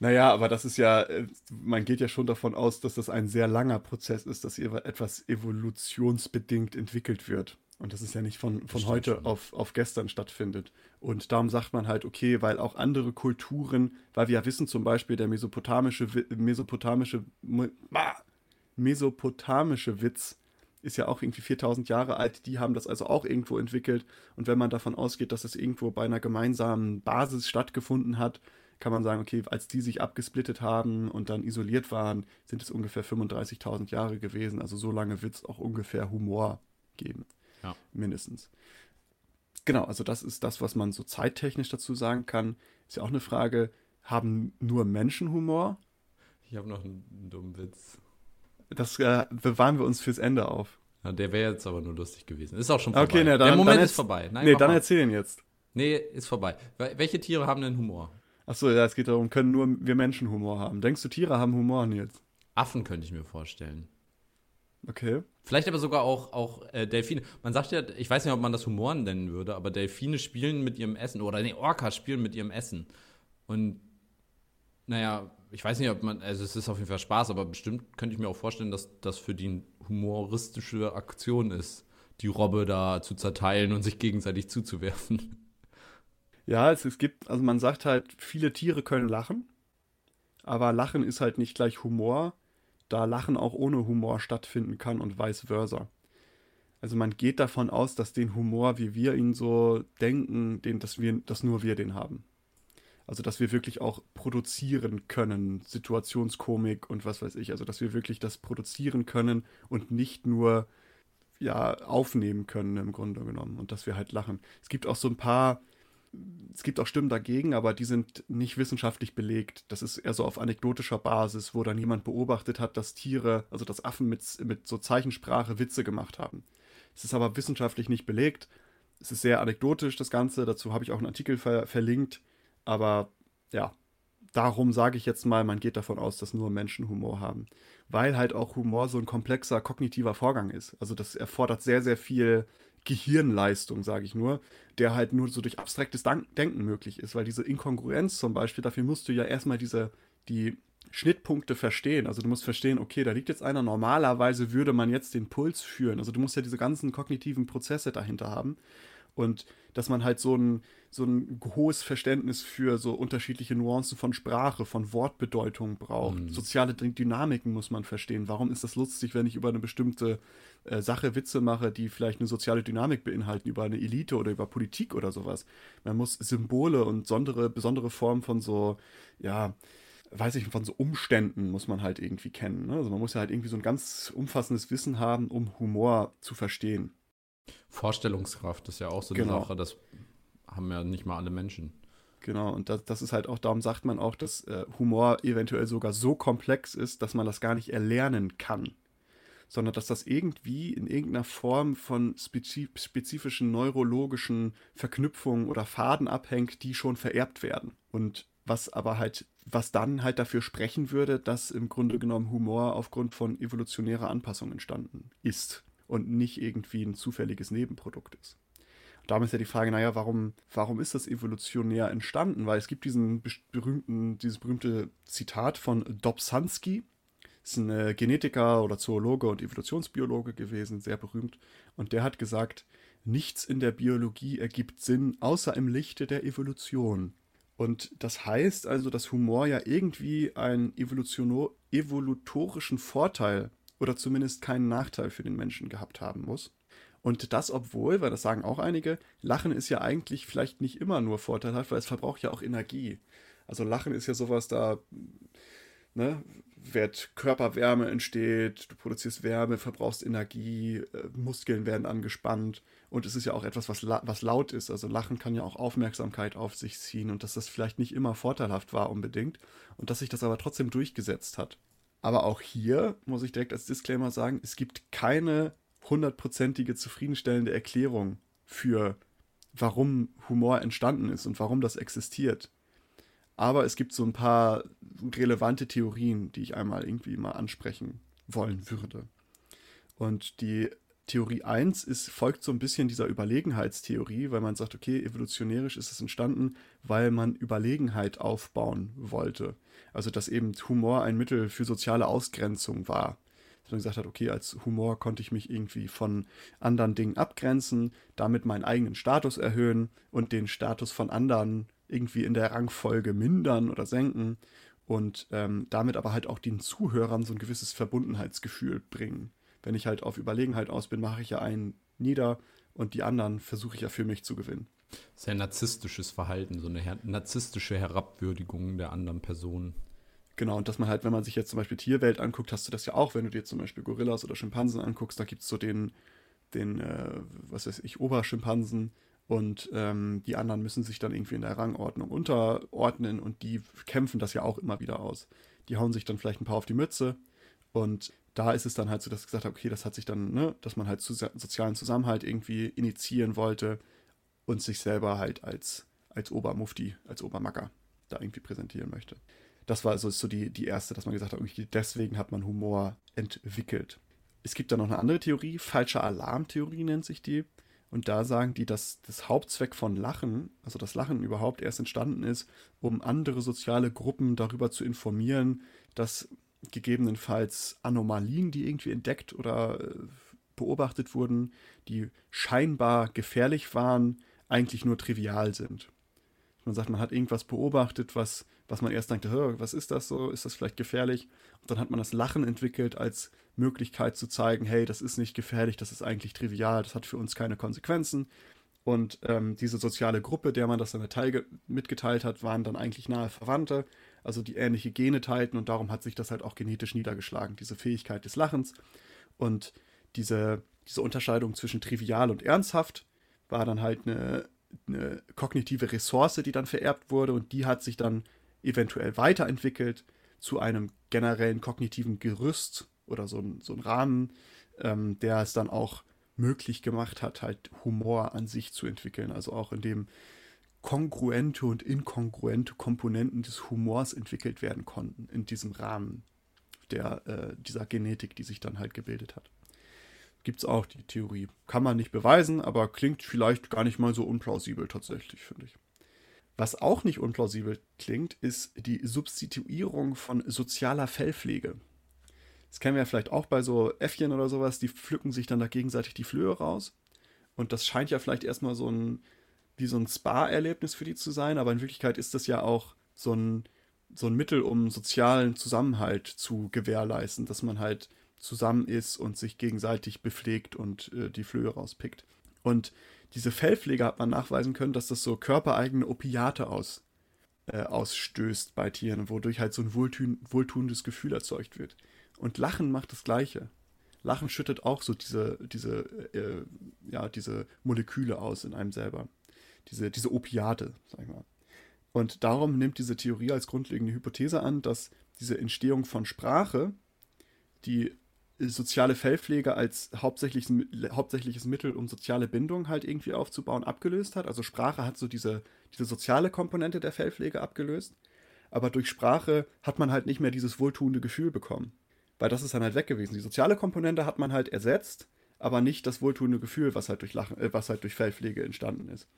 Naja, aber das ist ja, äh, man geht ja schon davon aus, dass das ein sehr langer Prozess ist, dass etwas evolutionsbedingt entwickelt wird. Und das ist ja nicht von, von heute auf, auf gestern stattfindet. Und darum sagt man halt, okay, weil auch andere Kulturen, weil wir ja wissen zum Beispiel, der mesopotamische, mesopotamische, mesopotamische Witz ist ja auch irgendwie 4000 Jahre alt. Die haben das also auch irgendwo entwickelt. Und wenn man davon ausgeht, dass es irgendwo bei einer gemeinsamen Basis stattgefunden hat, kann man sagen, okay, als die sich abgesplittet haben und dann isoliert waren, sind es ungefähr 35.000 Jahre gewesen. Also so lange wird es auch ungefähr Humor geben. Ja. Mindestens. Genau, also das ist das, was man so zeittechnisch dazu sagen kann. Ist ja auch eine Frage, haben nur Menschen Humor? Ich habe noch einen dummen Witz. Das äh, bewahren wir uns fürs Ende auf. Ja, der wäre jetzt aber nur lustig gewesen. Ist auch schon vorbei. Okay, na, dann, der Moment dann ist vorbei. Nein, nee, dann mal. erzählen jetzt. Nee, ist vorbei. Welche Tiere haben denn Humor? Achso, ja, es geht darum, können nur wir Menschen Humor haben. Denkst du, Tiere haben Humor, Nils? Affen könnte ich mir vorstellen. Okay. Vielleicht aber sogar auch, auch äh, Delfine. Man sagt ja, ich weiß nicht, ob man das Humor nennen würde, aber Delfine spielen mit ihrem Essen oder nee, Orcas spielen mit ihrem Essen. Und naja, ich weiß nicht, ob man, also es ist auf jeden Fall Spaß, aber bestimmt könnte ich mir auch vorstellen, dass das für die humoristische Aktion ist, die Robbe da zu zerteilen und sich gegenseitig zuzuwerfen. Ja, es, es gibt, also man sagt halt, viele Tiere können lachen, aber Lachen ist halt nicht gleich Humor, da Lachen auch ohne Humor stattfinden kann und vice versa. Also man geht davon aus, dass den Humor, wie wir ihn so denken, den, dass wir, dass nur wir den haben. Also dass wir wirklich auch produzieren können, Situationskomik und was weiß ich. Also dass wir wirklich das produzieren können und nicht nur ja aufnehmen können im Grunde genommen und dass wir halt lachen. Es gibt auch so ein paar es gibt auch Stimmen dagegen, aber die sind nicht wissenschaftlich belegt. Das ist eher so auf anekdotischer Basis, wo dann jemand beobachtet hat, dass Tiere, also dass Affen mit, mit so Zeichensprache Witze gemacht haben. Es ist aber wissenschaftlich nicht belegt. Es ist sehr anekdotisch, das Ganze. Dazu habe ich auch einen Artikel ver verlinkt. Aber ja, darum sage ich jetzt mal, man geht davon aus, dass nur Menschen Humor haben. Weil halt auch Humor so ein komplexer kognitiver Vorgang ist. Also das erfordert sehr, sehr viel Gehirnleistung, sage ich nur, der halt nur so durch abstraktes Denken möglich ist. Weil diese Inkongruenz zum Beispiel, dafür musst du ja erstmal diese, die Schnittpunkte verstehen. Also du musst verstehen, okay, da liegt jetzt einer, normalerweise würde man jetzt den Puls führen. Also du musst ja diese ganzen kognitiven Prozesse dahinter haben. Und dass man halt so ein, so ein hohes Verständnis für so unterschiedliche Nuancen von Sprache, von Wortbedeutung braucht. Mhm. Soziale Dynamiken muss man verstehen. Warum ist das lustig, wenn ich über eine bestimmte äh, Sache Witze mache, die vielleicht eine soziale Dynamik beinhalten, über eine Elite oder über Politik oder sowas? Man muss Symbole und besondere, besondere Formen von so, ja, weiß ich, von so Umständen muss man halt irgendwie kennen. Ne? Also man muss ja halt irgendwie so ein ganz umfassendes Wissen haben, um Humor zu verstehen. Vorstellungskraft ist ja auch so genau. eine Sache, das haben ja nicht mal alle Menschen. Genau, und das, das ist halt auch, darum sagt man auch, dass äh, Humor eventuell sogar so komplex ist, dass man das gar nicht erlernen kann. Sondern dass das irgendwie in irgendeiner Form von spezifischen neurologischen Verknüpfungen oder Faden abhängt, die schon vererbt werden. Und was aber halt, was dann halt dafür sprechen würde, dass im Grunde genommen Humor aufgrund von evolutionärer Anpassung entstanden ist und nicht irgendwie ein zufälliges Nebenprodukt ist. Und damit ist ja die Frage, naja, warum, warum ist das evolutionär entstanden? Weil es gibt diesen berühmten, dieses berühmte Zitat von Dobzhansky, ist ein äh, Genetiker oder Zoologe und Evolutionsbiologe gewesen, sehr berühmt. Und der hat gesagt, nichts in der Biologie ergibt Sinn, außer im Lichte der Evolution. Und das heißt also, dass Humor ja irgendwie einen evolutorischen Vorteil oder zumindest keinen Nachteil für den Menschen gehabt haben muss. Und das, obwohl, weil das sagen auch einige, Lachen ist ja eigentlich vielleicht nicht immer nur vorteilhaft, weil es verbraucht ja auch Energie. Also Lachen ist ja sowas, da ne, wird Körperwärme entsteht, du produzierst Wärme, verbrauchst Energie, äh, Muskeln werden angespannt und es ist ja auch etwas, was, la was laut ist. Also Lachen kann ja auch Aufmerksamkeit auf sich ziehen und dass das vielleicht nicht immer vorteilhaft war unbedingt und dass sich das aber trotzdem durchgesetzt hat. Aber auch hier muss ich direkt als Disclaimer sagen, es gibt keine hundertprozentige zufriedenstellende Erklärung für, warum Humor entstanden ist und warum das existiert. Aber es gibt so ein paar relevante Theorien, die ich einmal irgendwie mal ansprechen wollen würde. Und die Theorie 1 ist, folgt so ein bisschen dieser Überlegenheitstheorie, weil man sagt, okay, evolutionärisch ist es entstanden, weil man Überlegenheit aufbauen wollte. Also dass eben Humor ein Mittel für soziale Ausgrenzung war. Dass man gesagt hat, okay, als Humor konnte ich mich irgendwie von anderen Dingen abgrenzen, damit meinen eigenen Status erhöhen und den Status von anderen irgendwie in der Rangfolge mindern oder senken und ähm, damit aber halt auch den Zuhörern so ein gewisses Verbundenheitsgefühl bringen Wenn ich halt auf Überlegenheit aus bin, mache ich ja einen nieder und die anderen versuche ich ja für mich zu gewinnen. Sehr narzisstisches Verhalten, so eine her narzisstische Herabwürdigung der anderen Person. Genau, und dass man halt, wenn man sich jetzt zum Beispiel Tierwelt anguckt, hast du das ja auch, wenn du dir zum Beispiel Gorillas oder Schimpansen anguckst, da gibt es so den, den, äh, was weiß ich, Oberschimpansen und ähm, die anderen müssen sich dann irgendwie in der Rangordnung unterordnen und die kämpfen das ja auch immer wieder aus. Die hauen sich dann vielleicht ein paar auf die Mütze und da ist es dann halt so, dass ich gesagt habe, okay, das hat sich dann, ne, dass man halt sozialen Zusammenhalt irgendwie initiieren wollte und sich selber halt als, als Obermufti, als Obermacker da irgendwie präsentieren möchte. Das war also so die, die erste, dass man gesagt hat, okay, deswegen hat man Humor entwickelt. Es gibt da noch eine andere Theorie, falsche Alarmtheorie nennt sich die. Und da sagen die, dass das Hauptzweck von Lachen, also das Lachen überhaupt erst entstanden ist, um andere soziale Gruppen darüber zu informieren, dass gegebenenfalls Anomalien, die irgendwie entdeckt oder äh, beobachtet wurden, die scheinbar gefährlich waren, eigentlich nur trivial sind. Man sagt, man hat irgendwas beobachtet, was, was man erst dachte, was ist das so? Ist das vielleicht gefährlich? Und dann hat man das Lachen entwickelt als Möglichkeit zu zeigen, hey, das ist nicht gefährlich, das ist eigentlich trivial, das hat für uns keine Konsequenzen. Und ähm, diese soziale Gruppe, der man das dann mitgeteilt hat, waren dann eigentlich nahe Verwandte, also die ähnliche Gene teilten und darum hat sich das halt auch genetisch niedergeschlagen, diese Fähigkeit des Lachens. Und diese, diese Unterscheidung zwischen trivial und ernsthaft war dann halt eine, eine kognitive Ressource, die dann vererbt wurde und die hat sich dann eventuell weiterentwickelt zu einem generellen kognitiven Gerüst oder so ein, so ein Rahmen, ähm, der es dann auch möglich gemacht hat, halt Humor an sich zu entwickeln. Also auch in dem kongruente und inkongruente Komponenten des Humors entwickelt werden konnten in diesem Rahmen der, äh, dieser Genetik, die sich dann halt gebildet hat. Gibt es auch die Theorie. Kann man nicht beweisen, aber klingt vielleicht gar nicht mal so unplausibel tatsächlich, finde ich. Was auch nicht unplausibel klingt, ist die Substituierung von sozialer Fellpflege. Das kennen wir ja vielleicht auch bei so Äffchen oder sowas, die pflücken sich dann da gegenseitig die Flöhe raus. Und das scheint ja vielleicht erstmal so ein, wie so ein Spa-Erlebnis für die zu sein, aber in Wirklichkeit ist das ja auch so ein, so ein Mittel, um sozialen Zusammenhalt zu gewährleisten, dass man halt zusammen ist und sich gegenseitig bepflegt und äh, die Flöhe rauspickt. Und diese Fellpflege hat man nachweisen können, dass das so körpereigene Opiate aus, äh, ausstößt bei Tieren, wodurch halt so ein wohltun wohltuendes Gefühl erzeugt wird. Und Lachen macht das Gleiche. Lachen schüttet auch so diese, diese, äh, ja, diese Moleküle aus in einem selber. Diese, diese Opiate, sag ich mal. Und darum nimmt diese Theorie als grundlegende Hypothese an, dass diese Entstehung von Sprache, die soziale Fellpflege als hauptsächliches, hauptsächliches Mittel, um soziale Bindung halt irgendwie aufzubauen, abgelöst hat. Also Sprache hat so diese, diese soziale Komponente der Fellpflege abgelöst. Aber durch Sprache hat man halt nicht mehr dieses wohltuende Gefühl bekommen. Weil das ist dann halt weg gewesen. Die soziale Komponente hat man halt ersetzt, aber nicht das wohltuende Gefühl, was halt durch, Lachen, äh, was halt durch Fellpflege entstanden ist.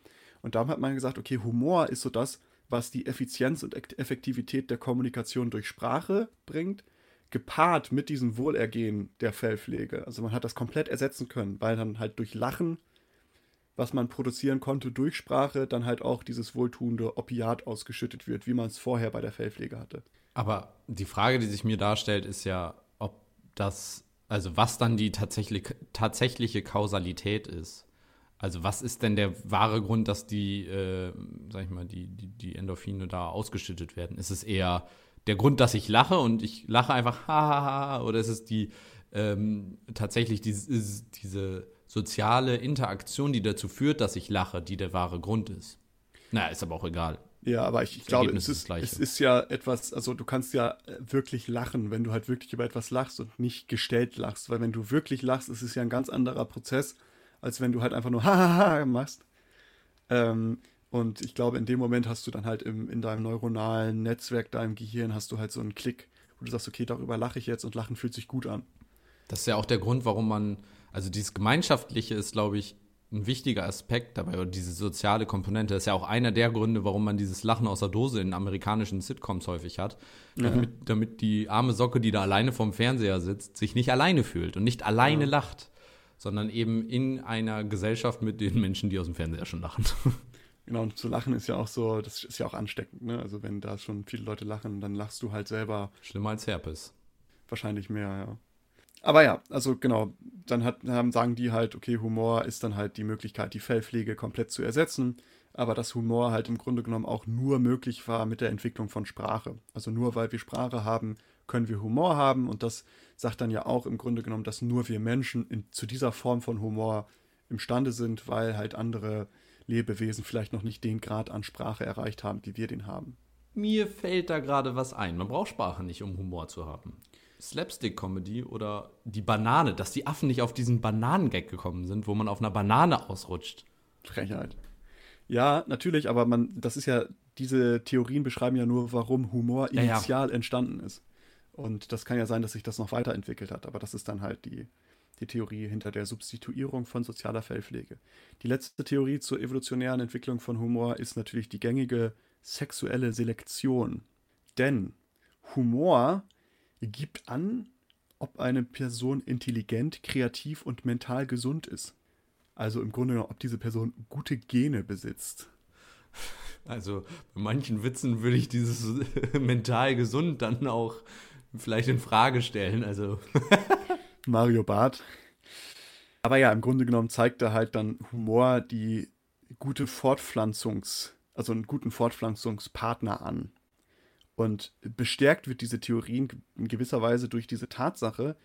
Und darum hat man gesagt, okay, Humor ist so das, was die Effizienz und Effektivität der Kommunikation durch Sprache bringt gepaart mit diesem Wohlergehen der Fellpflege. Also man hat das komplett ersetzen können, weil dann halt durch Lachen, was man produzieren konnte durch Sprache, dann halt auch dieses wohltuende Opiat ausgeschüttet wird, wie man es vorher bei der Fellpflege hatte. Aber die Frage, die sich mir darstellt, ist ja, ob das, also was dann die tatsächlich, tatsächliche Kausalität ist. Also was ist denn der wahre Grund, dass die, äh, sag ich mal, die, die, die Endorphine da ausgeschüttet werden? Ist es eher der Grund, dass ich lache und ich lache einfach, hahaha, oder ist es die ähm, tatsächlich diese, diese soziale Interaktion, die dazu führt, dass ich lache, die der wahre Grund ist? Naja, ist aber auch egal. Ja, aber ich, ich glaube, es ist, es ist ja etwas, also du kannst ja wirklich lachen, wenn du halt wirklich über etwas lachst und nicht gestellt lachst, weil wenn du wirklich lachst, ist es ja ein ganz anderer Prozess, als wenn du halt einfach nur hahaha machst. Ähm, und ich glaube, in dem Moment hast du dann halt im, in deinem neuronalen Netzwerk, deinem Gehirn, hast du halt so einen Klick, wo du sagst, okay, darüber lache ich jetzt und Lachen fühlt sich gut an. Das ist ja auch der Grund, warum man, also dieses Gemeinschaftliche ist, glaube ich, ein wichtiger Aspekt dabei, oder diese soziale Komponente. Das ist ja auch einer der Gründe, warum man dieses Lachen aus der Dose in amerikanischen Sitcoms häufig hat. Mhm. Damit, damit, die arme Socke, die da alleine vorm Fernseher sitzt, sich nicht alleine fühlt und nicht alleine ja. lacht, sondern eben in einer Gesellschaft mit den Menschen, die aus dem Fernseher schon lachen. Genau, und zu lachen ist ja auch so, das ist ja auch ansteckend, ne? Also wenn da schon viele Leute lachen, dann lachst du halt selber. Schlimmer als Herpes. Wahrscheinlich mehr, ja. Aber ja, also genau, dann hat, haben, sagen die halt, okay, Humor ist dann halt die Möglichkeit, die Fellpflege komplett zu ersetzen. Aber dass Humor halt im Grunde genommen auch nur möglich war mit der Entwicklung von Sprache. Also nur weil wir Sprache haben, können wir Humor haben. Und das sagt dann ja auch im Grunde genommen, dass nur wir Menschen in, zu dieser Form von Humor imstande sind, weil halt andere Lebewesen vielleicht noch nicht den Grad an Sprache erreicht haben, wie wir den haben. Mir fällt da gerade was ein. Man braucht Sprache nicht, um Humor zu haben. Slapstick-Comedy oder die Banane, dass die Affen nicht auf diesen Bananengag gekommen sind, wo man auf einer Banane ausrutscht. Frechheit. Ja, natürlich, aber man, das ist ja, diese Theorien beschreiben ja nur, warum Humor initial ja, ja. entstanden ist. Und das kann ja sein, dass sich das noch weiterentwickelt hat, aber das ist dann halt die, die Theorie hinter der Substituierung von sozialer Fellpflege. Die letzte Theorie zur evolutionären Entwicklung von Humor ist natürlich die gängige sexuelle Selektion. Denn Humor gibt an, ob eine Person intelligent, kreativ und mental gesund ist. Also im Grunde genommen, ob diese Person gute Gene besitzt. Also bei manchen Witzen würde ich dieses mental gesund dann auch vielleicht in Frage stellen. Also Mario Barth. Aber ja, im Grunde genommen zeigt er halt dann Humor die gute Fortpflanzungs, also einen guten Fortpflanzungspartner an. Und bestärkt wird diese Theorie in gewisser Weise durch diese Tatsache,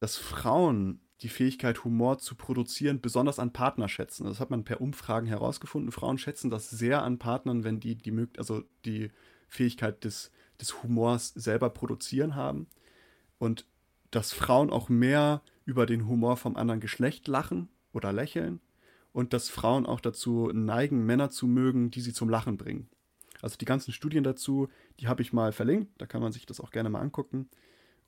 dass Frauen die Fähigkeit, Humor zu produzieren, besonders an Partner schätzen. Das hat man per Umfragen herausgefunden. Frauen schätzen das sehr an Partnern, wenn die die, also die Fähigkeit des, des Humors selber produzieren haben. Und dass Frauen auch mehr über den Humor vom anderen Geschlecht lachen oder lächeln. Und dass Frauen auch dazu neigen, Männer zu mögen, die sie zum Lachen bringen. Also die ganzen Studien dazu, die habe ich mal verlinkt, da kann man sich das auch gerne mal angucken.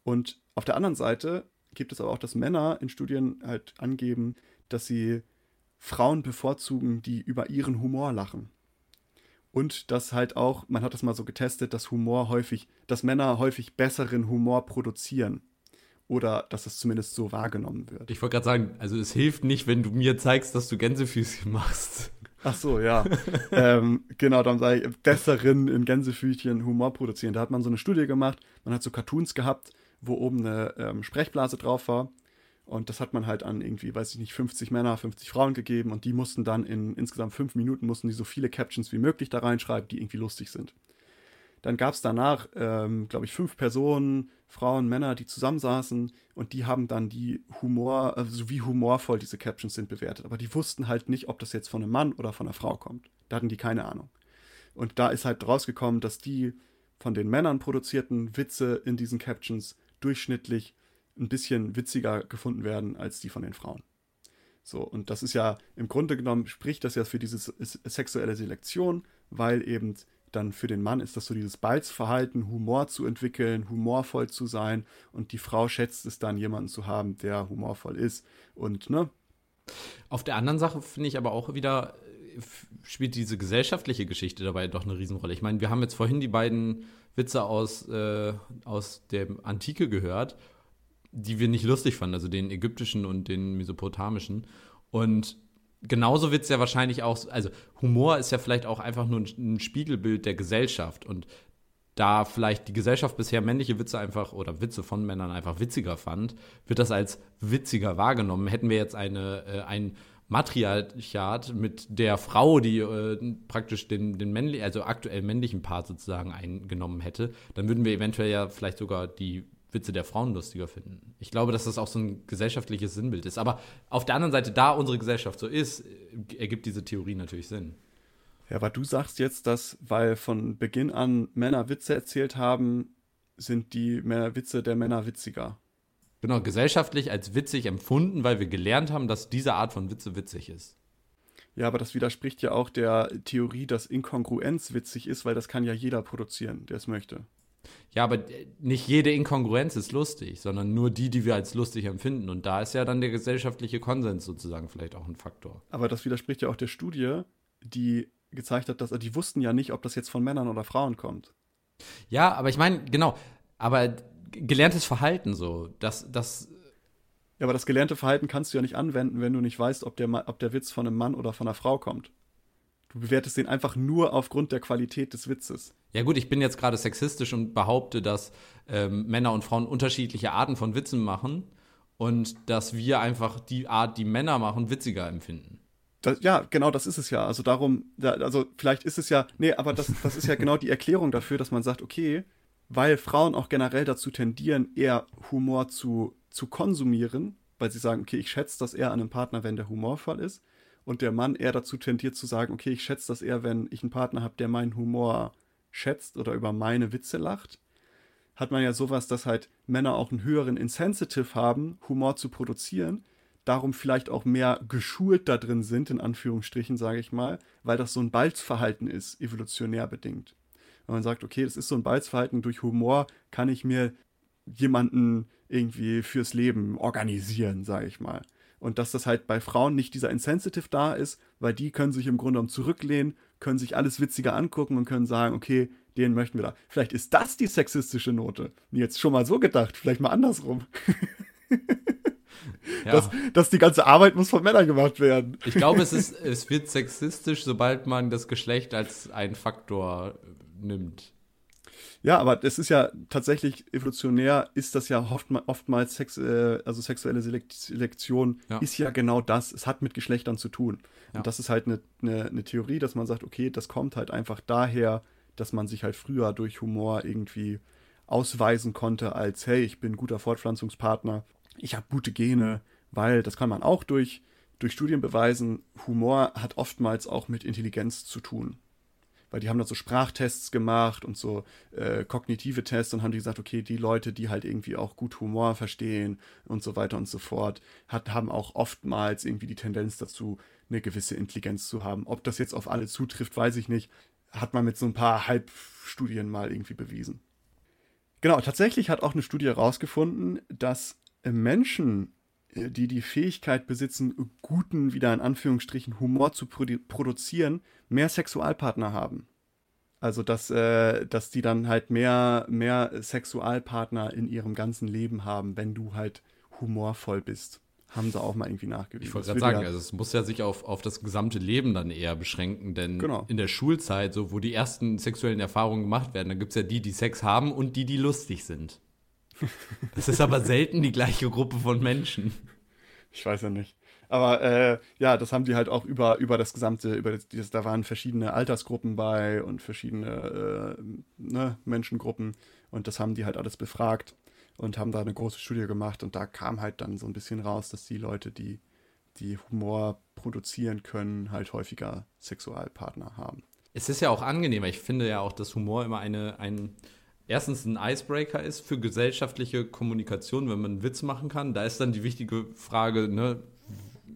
Und auf der anderen Seite gibt es aber auch, dass Männer in Studien halt angeben, dass sie Frauen bevorzugen, die über ihren Humor lachen. Und dass halt auch, man hat das mal so getestet, dass Humor häufig, dass Männer häufig besseren Humor produzieren. Oder dass es zumindest so wahrgenommen wird. Ich wollte gerade sagen, also es hilft nicht, wenn du mir zeigst, dass du Gänsefüßchen machst. Ach so, ja. ähm, genau, dann sage ich, besseren in Gänsefüßchen Humor produzieren. Da hat man so eine Studie gemacht, man hat so Cartoons gehabt wo oben eine ähm, Sprechblase drauf war. Und das hat man halt an irgendwie, weiß ich nicht, 50 Männer, 50 Frauen gegeben und die mussten dann in insgesamt fünf Minuten mussten die so viele Captions wie möglich da reinschreiben, die irgendwie lustig sind. Dann gab es danach, ähm, glaube ich, fünf Personen, Frauen, Männer, die zusammensaßen und die haben dann die Humor, also wie humorvoll diese Captions sind, bewertet. Aber die wussten halt nicht, ob das jetzt von einem Mann oder von einer Frau kommt. Da hatten die keine Ahnung. Und da ist halt rausgekommen, dass die von den Männern produzierten Witze in diesen Captions durchschnittlich ein bisschen witziger gefunden werden als die von den Frauen. So, und das ist ja im Grunde genommen, spricht das ja für diese sexuelle Selektion, weil eben dann für den Mann ist das so dieses Balzverhalten, Humor zu entwickeln, humorvoll zu sein und die Frau schätzt es dann, jemanden zu haben, der humorvoll ist und, ne? Auf der anderen Sache finde ich aber auch wieder, spielt diese gesellschaftliche Geschichte dabei doch eine Riesenrolle. Ich meine, wir haben jetzt vorhin die beiden Witze aus, äh, aus der Antike gehört, die wir nicht lustig fanden, also den ägyptischen und den mesopotamischen. Und genauso wird es ja wahrscheinlich auch, also Humor ist ja vielleicht auch einfach nur ein, Spiegelbild der Gesellschaft. Und da vielleicht die Gesellschaft bisher männliche Witze einfach oder Witze von Männern einfach witziger fand, wird das als witziger wahrgenommen. Hätten wir jetzt eine, äh, ein Matriarchat mit der Frau, die äh, praktisch den, den männlichen, also aktuell männlichen Part sozusagen eingenommen hätte, dann würden wir eventuell ja vielleicht sogar die Witze der Frauen lustiger finden. Ich glaube, dass das auch so ein gesellschaftliches Sinnbild ist. Aber auf der anderen Seite, da unsere Gesellschaft so ist, ergibt diese Theorie natürlich Sinn. Ja, aber du sagst jetzt, dass, weil von Beginn an Männer Witze erzählt haben, sind die Männer Witze der Männer witziger genau, gesellschaftlich als witzig empfunden, weil wir gelernt haben, dass diese Art von Witze witzig ist. Ja, aber das widerspricht ja auch der Theorie, dass Inkongruenz witzig ist, weil das kann ja jeder produzieren, der es möchte. Ja, aber nicht jede Inkongruenz ist lustig, sondern nur die, die wir als lustig empfinden. Und da ist ja dann der gesellschaftliche Konsens sozusagen vielleicht auch ein Faktor. Aber das widerspricht ja auch der Studie, die gezeigt hat, dass die wussten ja nicht, ob das jetzt von Männern oder Frauen kommt. Ja, aber ich meine, genau, aber gelerntes Verhalten so. Das, das ja, aber das gelernte Verhalten kannst du ja nicht anwenden, wenn du nicht weißt, ob der, ob der Witz von einem Mann oder von einer Frau kommt. Du bewertest den einfach nur aufgrund der Qualität des Witzes. Ja gut, ich bin jetzt gerade sexistisch und behaupte, dass ähm, Männer und Frauen unterschiedliche Arten von Witzen machen und dass wir einfach die Art, die Männer machen, witziger empfinden. Das, ja, genau, das ist es ja. Also darum, also vielleicht ist es ja, nee, aber das, das ist ja genau die Erklärung dafür, dass man sagt, okay, weil Frauen auch generell dazu tendieren, eher Humor zu, zu konsumieren, weil sie sagen, okay, ich schätze das eher an einem Partner, wenn der humorvoll ist. Und der Mann eher dazu tendiert zu sagen, okay, ich schätze das eher, wenn ich einen Partner habe, der meinen Humor schätzt oder über meine Witze lacht. Hat man ja sowas, dass halt Männer auch einen höheren Insensitive haben, Humor zu produzieren, darum vielleicht auch mehr geschult da drin sind, in Anführungsstrichen, sage ich mal, weil das so ein Balzverhalten ist, evolutionär bedingt. Wenn man sagt, okay, das ist so ein Balzverhalten, durch Humor kann ich mir jemanden irgendwie fürs Leben organisieren, sage ich mal. Und dass das halt bei Frauen nicht dieser Insensitive da ist, weil die können sich im Grunde genommen zurücklehnen, können sich alles witziger angucken und können sagen, okay, den möchten wir da. Vielleicht ist das die sexistische Note. Jetzt schon mal so gedacht, vielleicht mal andersrum. Ja. Dass, dass die ganze Arbeit muss von Männern gemacht werden. Ich glaube, es, ist, es wird sexistisch, sobald man das Geschlecht als einen Faktor nimmt. Ja, aber es ist ja tatsächlich evolutionär, ist das ja oft, oftmals Sex, äh, also sexuelle Selektion ja. ist ja genau das. Es hat mit Geschlechtern zu tun. Ja. Und das ist halt eine, eine, eine Theorie, dass man sagt, okay, das kommt halt einfach daher, dass man sich halt früher durch Humor irgendwie ausweisen konnte als, hey, ich bin guter Fortpflanzungspartner, ich habe gute Gene, weil das kann man auch durch, durch Studien beweisen, Humor hat oftmals auch mit Intelligenz zu tun. Weil die haben da so Sprachtests gemacht und so äh, kognitive Tests und haben die gesagt, okay, die Leute, die halt irgendwie auch gut Humor verstehen und so weiter und so fort, hat, haben auch oftmals irgendwie die Tendenz dazu, eine gewisse Intelligenz zu haben. Ob das jetzt auf alle zutrifft, weiß ich nicht. Hat man mit so ein paar Halbstudien mal irgendwie bewiesen. Genau, tatsächlich hat auch eine Studie herausgefunden, dass Menschen, die die Fähigkeit besitzen, guten, wieder in Anführungsstrichen, Humor zu produ produzieren, mehr Sexualpartner haben. Also, dass, äh, dass die dann halt mehr, mehr Sexualpartner in ihrem ganzen Leben haben, wenn du halt humorvoll bist. Haben sie auch mal irgendwie nachgewiesen. Ich wollte gerade sagen, ja also es muss ja sich auf, auf das gesamte Leben dann eher beschränken, denn genau. in der Schulzeit, so wo die ersten sexuellen Erfahrungen gemacht werden, da gibt es ja die, die Sex haben und die, die lustig sind. Das ist aber selten die gleiche Gruppe von Menschen. Ich weiß ja nicht. Aber äh, ja, das haben die halt auch über, über das gesamte, über das, da waren verschiedene Altersgruppen bei und verschiedene äh, ne, Menschengruppen und das haben die halt alles befragt und haben da eine große Studie gemacht und da kam halt dann so ein bisschen raus, dass die Leute, die, die Humor produzieren können, halt häufiger Sexualpartner haben. Es ist ja auch angenehmer. Ich finde ja auch, dass Humor immer eine, ein, erstens ein Icebreaker ist für gesellschaftliche Kommunikation, wenn man einen Witz machen kann. Da ist dann die wichtige Frage, ne,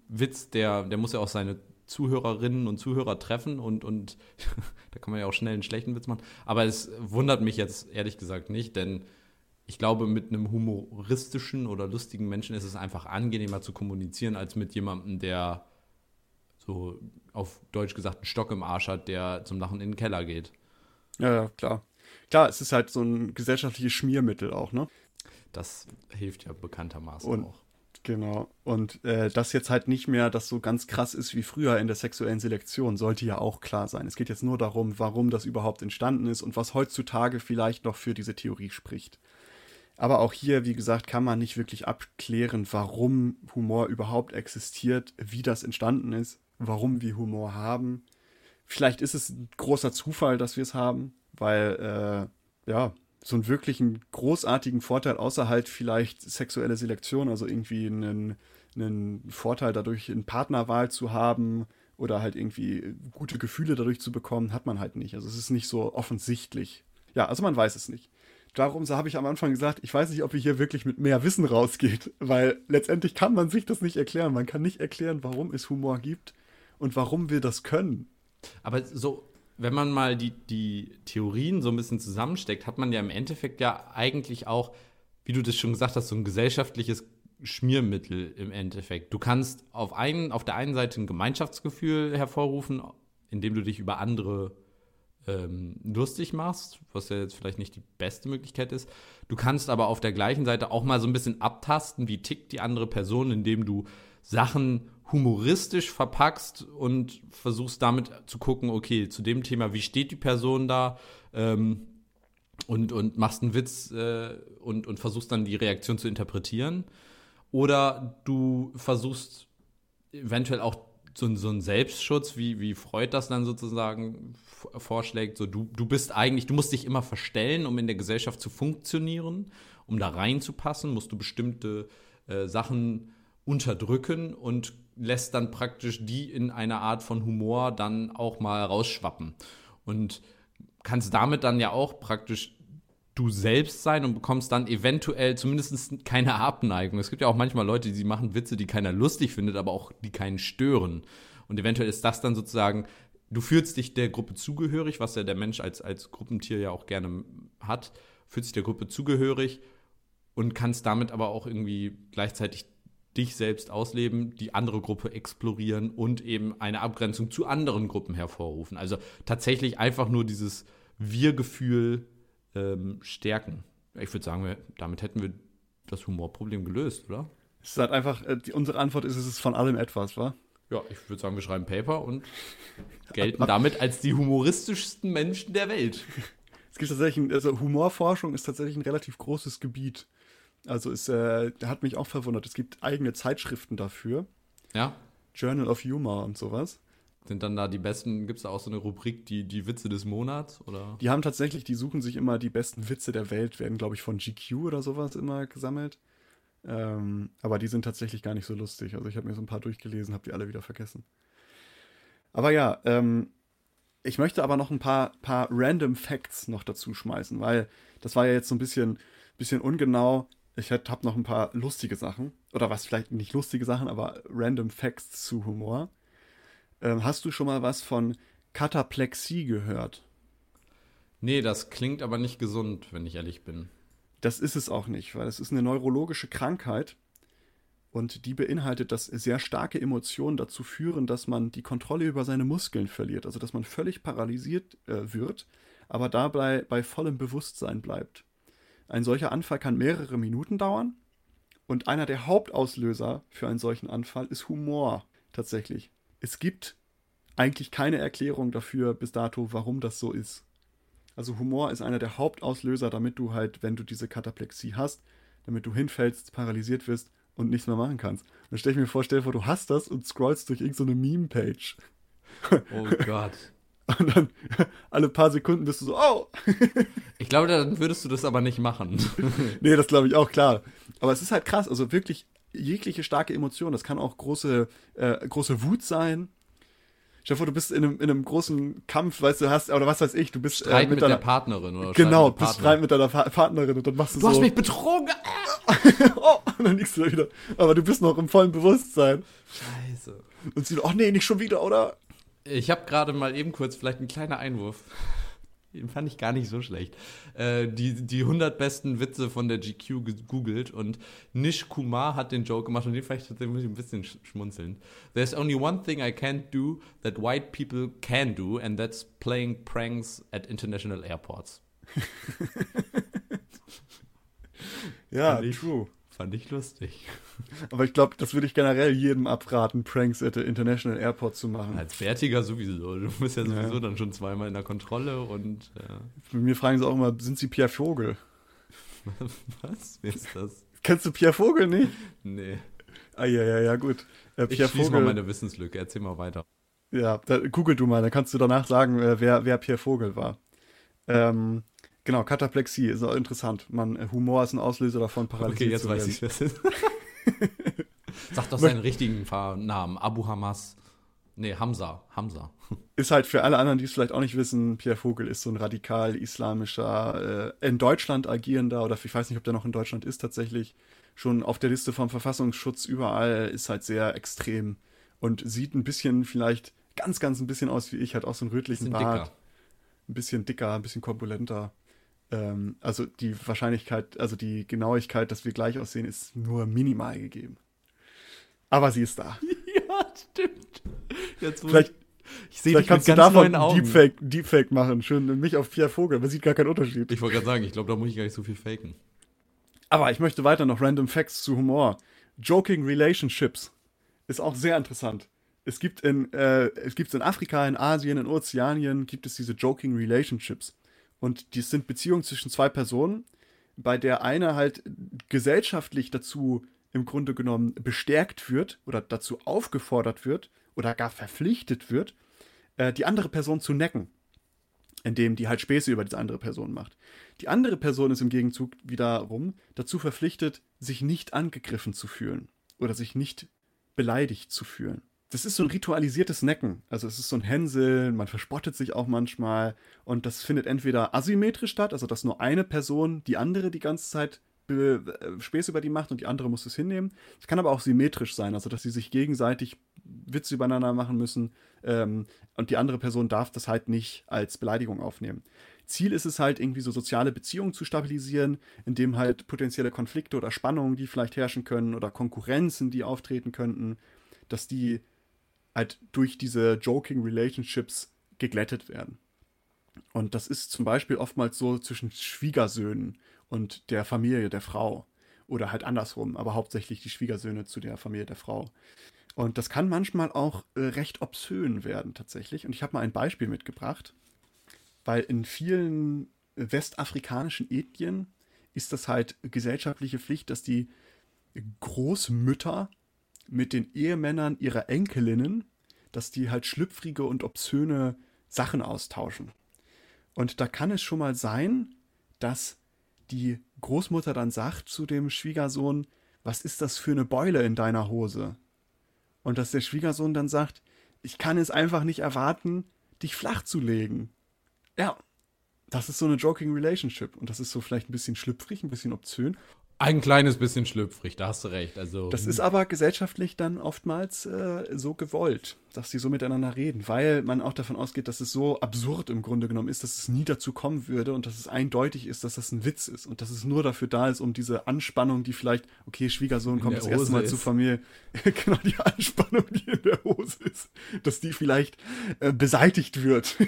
Witz, der, der muss ja auch seine Zuhörerinnen und Zuhörer treffen und, und da kann man ja auch schnell einen schlechten Witz machen. Aber es wundert mich jetzt ehrlich gesagt nicht, denn ich glaube, mit einem humoristischen oder lustigen Menschen ist es einfach angenehmer zu kommunizieren, als mit jemandem, der so auf Deutsch gesagt einen Stock im Arsch hat, der zum Lachen in den Keller geht. Ja, ja, klar. Klar, es ist halt so ein gesellschaftliches Schmiermittel auch, ne? Das hilft ja bekanntermaßen und, auch. Genau. Und äh, das jetzt halt nicht mehr, das so ganz krass ist wie früher in der sexuellen Selektion, sollte ja auch klar sein. Es geht jetzt nur darum, warum das überhaupt entstanden ist und was heutzutage vielleicht noch für diese Theorie spricht. Aber auch hier, wie gesagt, kann man nicht wirklich abklären, warum Humor überhaupt existiert, wie das entstanden ist, warum wir Humor haben. Vielleicht ist es ein großer Zufall, dass wir es haben weil, äh, ja, so einen wirklichen großartigen Vorteil, außer halt vielleicht sexuelle Selektion, also irgendwie einen, einen Vorteil dadurch, eine Partnerwahl zu haben oder halt irgendwie gute Gefühle dadurch zu bekommen, hat man halt nicht. Also es ist nicht so offensichtlich. Ja, also man weiß es nicht. Darum so habe ich am Anfang gesagt, ich weiß nicht, ob ihr hier wirklich mit mehr Wissen rausgeht, weil letztendlich kann man sich das nicht erklären. Man kann nicht erklären, warum es Humor gibt und warum wir das können. Aber so wenn man mal die, die Theorien so ein bisschen zusammensteckt, hat man ja im Endeffekt ja eigentlich auch, wie du das schon gesagt hast, so ein gesellschaftliches Schmiermittel im Endeffekt. Du kannst auf, einen, auf der einen Seite ein Gemeinschaftsgefühl hervorrufen, indem du dich über andere ähm, lustig machst, was ja jetzt vielleicht nicht die beste Möglichkeit ist. Du kannst aber auf der gleichen Seite auch mal so ein bisschen abtasten, wie tickt die andere Person, indem du Sachen humoristisch verpackst und versuchst damit zu gucken, okay, zu dem Thema, wie steht die Person da ähm, und, und machst einen Witz äh, und, und versuchst dann die Reaktion zu interpretieren. Oder du versuchst eventuell auch so, so einen Selbstschutz, wie, wie Freud das dann sozusagen vorschlägt. So, du, du bist eigentlich, du musst dich immer verstellen, um in der Gesellschaft zu funktionieren, um da reinzupassen, musst du bestimmte äh, Sachen unterdrücken und lässt dann praktisch die in einer Art von Humor dann auch mal rausschwappen. Und kannst damit dann ja auch praktisch du selbst sein und bekommst dann eventuell zumindest keine Abneigung. Es gibt ja auch manchmal Leute, die machen Witze, die keiner lustig findet, aber auch die keinen stören. Und eventuell ist das dann sozusagen, du fühlst dich der Gruppe zugehörig, was ja der Mensch als, als Gruppentier ja auch gerne hat, fühlst dich der Gruppe zugehörig und kannst damit aber auch irgendwie gleichzeitig dich selbst ausleben, die andere Gruppe explorieren und eben eine Abgrenzung zu anderen Gruppen hervorrufen. Also tatsächlich einfach nur dieses Wir-Gefühl ähm, stärken. Ich würde sagen, wir, damit hätten wir das Humorproblem gelöst, oder? Es ist halt einfach, äh, die, unsere Antwort ist, es ist von allem etwas, wa? Ja, ich würde sagen, wir schreiben Paper und gelten damit als die humoristischsten Menschen der Welt. Es gibt tatsächlich, also Humorforschung ist tatsächlich ein relativ großes Gebiet. Also es äh, hat mich auch verwundert. Es gibt eigene Zeitschriften dafür. Ja. Journal of Humor und sowas. Sind dann da die besten, gibt es da auch so eine Rubrik, die, die Witze des Monats? Oder? Die haben tatsächlich, die suchen sich immer die besten Witze der Welt, werden, glaube ich, von GQ oder sowas immer gesammelt. Ähm, aber die sind tatsächlich gar nicht so lustig. Also ich habe mir so ein paar durchgelesen, habe die alle wieder vergessen. Aber ja, ähm, ich möchte aber noch ein paar, paar random Facts noch dazu schmeißen, weil das war ja jetzt so ein bisschen, bisschen ungenau. Ich habe noch ein paar lustige Sachen. Oder was, vielleicht nicht lustige Sachen, aber random Facts zu Humor. Ähm, hast du schon mal was von Kataplexie gehört? Nee, das klingt aber nicht gesund, wenn ich ehrlich bin. Das ist es auch nicht, weil es ist eine neurologische Krankheit und die beinhaltet, dass sehr starke Emotionen dazu führen, dass man die Kontrolle über seine Muskeln verliert, also dass man völlig paralysiert äh, wird, aber dabei bei vollem Bewusstsein bleibt. Ein solcher Anfall kann mehrere Minuten dauern und einer der Hauptauslöser für einen solchen Anfall ist Humor tatsächlich es gibt eigentlich keine Erklärung dafür bis dato, warum das so ist. Also Humor ist einer der Hauptauslöser, damit du halt, wenn du diese Kataplexie hast, damit du hinfällst, paralysiert wirst und nichts mehr machen kannst. dann stell ich mir vor, stell dir vor, du hast das und scrollst durch irgendeine so Meme-Page. Oh Gott. Und dann alle paar Sekunden bist du so, oh! ich glaube, dann würdest du das aber nicht machen. nee, das glaube ich auch, klar. Aber es ist halt krass, also wirklich jegliche starke Emotion. Das kann auch große, äh, große Wut sein. Stell dir vor, du bist in einem, in einem großen Kampf, weißt du, hast, oder was weiß ich, du bist Streit äh, mit, mit deiner, der Partnerin oder Genau, bist Streit mit deiner Partnerin und dann machst du, du so. Du hast mich betrogen! oh, und dann liegst du da wieder. Aber du bist noch im vollen Bewusstsein. Scheiße. Und sie, oh nee, nicht schon wieder, oder? Ich habe gerade mal eben kurz vielleicht ein kleiner Einwurf. Den fand ich gar nicht so schlecht. Äh, die, die 100 besten Witze von der GQ gegoogelt und Nish Kumar hat den Joke gemacht und den vielleicht muss ich ein bisschen schmunzeln. There's only one thing I can't do that white people can do and that's playing pranks at international airports. ja, true. Fand ich lustig. Aber ich glaube, das würde ich generell jedem abraten, Pranks at the International Airport zu machen. Als Bärtiger sowieso. Du bist ja sowieso ja. dann schon zweimal in der Kontrolle und. Ja. Mit mir fragen sie auch immer, sind sie Pierre Vogel? Was? Wer ist das? Kennst du Pierre Vogel nicht? Nee. Ah, ja, ja, ja, gut. Äh, Pierre ich schließe Vogel, mal meine Wissenslücke. Erzähl mal weiter. Ja, da, google du mal, dann kannst du danach sagen, äh, wer, wer Pierre Vogel war. Ähm, Genau, Kataplexie ist auch interessant. Man, äh, Humor ist ein Auslöser davon, paralysiert Okay, jetzt weiß ich, was ist. Sag doch seinen richtigen Namen. Abu Hamas. Nee, Hamza. Hamza. Ist halt für alle anderen, die es vielleicht auch nicht wissen, Pierre Vogel ist so ein radikal islamischer, äh, in Deutschland agierender, oder ich weiß nicht, ob der noch in Deutschland ist tatsächlich, schon auf der Liste vom Verfassungsschutz überall, ist halt sehr extrem und sieht ein bisschen vielleicht ganz, ganz ein bisschen aus wie ich, hat auch so einen rötlichen Bart. Dicker. Ein bisschen dicker, ein bisschen korpulenter. Ähm, also die Wahrscheinlichkeit, also die Genauigkeit, dass wir gleich aussehen, ist nur minimal gegeben. Aber sie ist da. Ja, stimmt. Jetzt, vielleicht ich sehe Vielleicht kannst du davon Deepfake, Deepfake machen. Schön mich auf Pierre Vogel. Man sieht gar keinen Unterschied. Ich wollte gerade sagen, ich glaube, da muss ich gar nicht so viel faken. Aber ich möchte weiter noch Random Facts zu Humor. Joking Relationships ist auch sehr interessant. Es gibt in, äh, es gibt in Afrika, in Asien, in Ozeanien gibt es diese Joking Relationships. Und die sind Beziehungen zwischen zwei Personen, bei der eine halt gesellschaftlich dazu im Grunde genommen bestärkt wird oder dazu aufgefordert wird oder gar verpflichtet wird, äh, die andere Person zu necken, indem die halt Späße über diese andere Person macht. Die andere Person ist im Gegenzug wiederum dazu verpflichtet, sich nicht angegriffen zu fühlen oder sich nicht beleidigt zu fühlen. Das ist so ein ritualisiertes Necken. Also es ist so ein Hänseln, man verspottet sich auch manchmal und das findet entweder asymmetrisch statt, also dass nur eine Person die andere die ganze Zeit äh, Späße über die macht und die andere muss es hinnehmen. Es kann aber auch symmetrisch sein, also dass sie sich gegenseitig Witze übereinander machen müssen ähm, und die andere Person darf das halt nicht als Beleidigung aufnehmen. Ziel ist es halt irgendwie so soziale Beziehungen zu stabilisieren, indem halt potenzielle Konflikte oder Spannungen, die vielleicht herrschen können oder Konkurrenzen, die auftreten könnten, dass die halt durch diese Joking Relationships geglättet werden. Und das ist zum Beispiel oftmals so zwischen Schwiegersöhnen und der Familie der Frau. Oder halt andersrum, aber hauptsächlich die Schwiegersöhne zu der Familie der Frau. Und das kann manchmal auch äh, recht obszön werden tatsächlich. Und ich habe mal ein Beispiel mitgebracht, weil in vielen westafrikanischen Ethnien ist das halt gesellschaftliche Pflicht, dass die Großmütter mit den Ehemännern ihrer Enkelinnen, dass die halt schlüpfrige und obszöne Sachen austauschen. Und da kann es schon mal sein, dass die Großmutter dann sagt zu dem Schwiegersohn, was ist das für eine Beule in deiner Hose? Und dass der Schwiegersohn dann sagt, ich kann es einfach nicht erwarten, dich flach zu legen. Ja, das ist so eine Joking Relationship. Und das ist so vielleicht ein bisschen schlüpfrig, ein bisschen obszön. Ein kleines bisschen schlüpfrig, da hast du recht. Also, das ist aber gesellschaftlich dann oftmals äh, so gewollt, dass sie so miteinander reden, weil man auch davon ausgeht, dass es so absurd im Grunde genommen ist, dass es nie dazu kommen würde und dass es eindeutig ist, dass das ein Witz ist und dass es nur dafür da ist, um diese Anspannung, die vielleicht, okay, Schwiegersohn kommt das erste Mal ist. zur Familie, genau die Anspannung, die in der Hose ist, dass die vielleicht äh, beseitigt wird.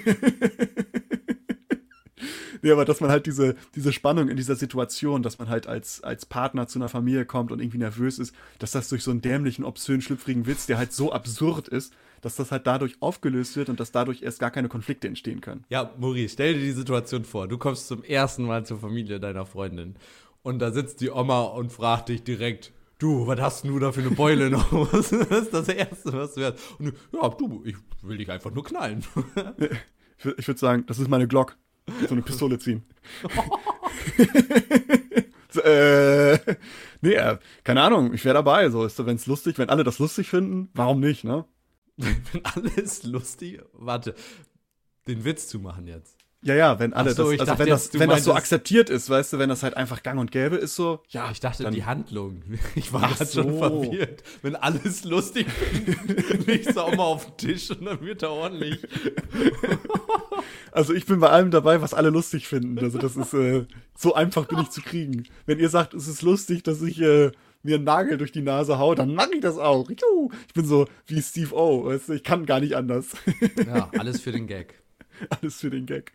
nee, aber dass man halt diese, diese Spannung in dieser Situation, dass man halt als, als Partner zu einer Familie kommt und irgendwie nervös ist, dass das durch so einen dämlichen, obszön, schlüpfrigen Witz, der halt so absurd ist, dass das halt dadurch aufgelöst wird und dass dadurch erst gar keine Konflikte entstehen können. Ja, Maurice, stell dir die Situation vor. Du kommst zum ersten Mal zur Familie deiner Freundin und da sitzt die Oma und fragt dich direkt, du, was hast du da für eine Beule noch? das ist das Erste, was du hörst. Und du, ja, du, ich will dich einfach nur knallen. ich würde sagen, das ist meine Glock so eine Pistole ziehen. so, äh, nee, äh, keine Ahnung, ich wäre dabei. So ist wenn es lustig, wenn alle das lustig finden, warum nicht, ne? wenn alles lustig, warte, den Witz zu machen jetzt. Ja, ja, wenn alle so, das, also wenn, jetzt, das, wenn das so akzeptiert ist, weißt du, wenn das halt einfach gang und gäbe ist, so, ja. Ich dachte, dann, die Handlung. Ich war gerade so. schon verwirrt. Wenn alles lustig findet, legst du auch mal auf den Tisch und dann wird er ordentlich. Also ich bin bei allem dabei, was alle lustig finden. Also das ist äh, so einfach bin ich zu kriegen. Wenn ihr sagt, es ist lustig, dass ich äh, mir einen Nagel durch die Nase hau, dann mache ich das auch. Ich bin so wie Steve O, weißt du, ich kann gar nicht anders. Ja, alles für den Gag. Alles für den Gag.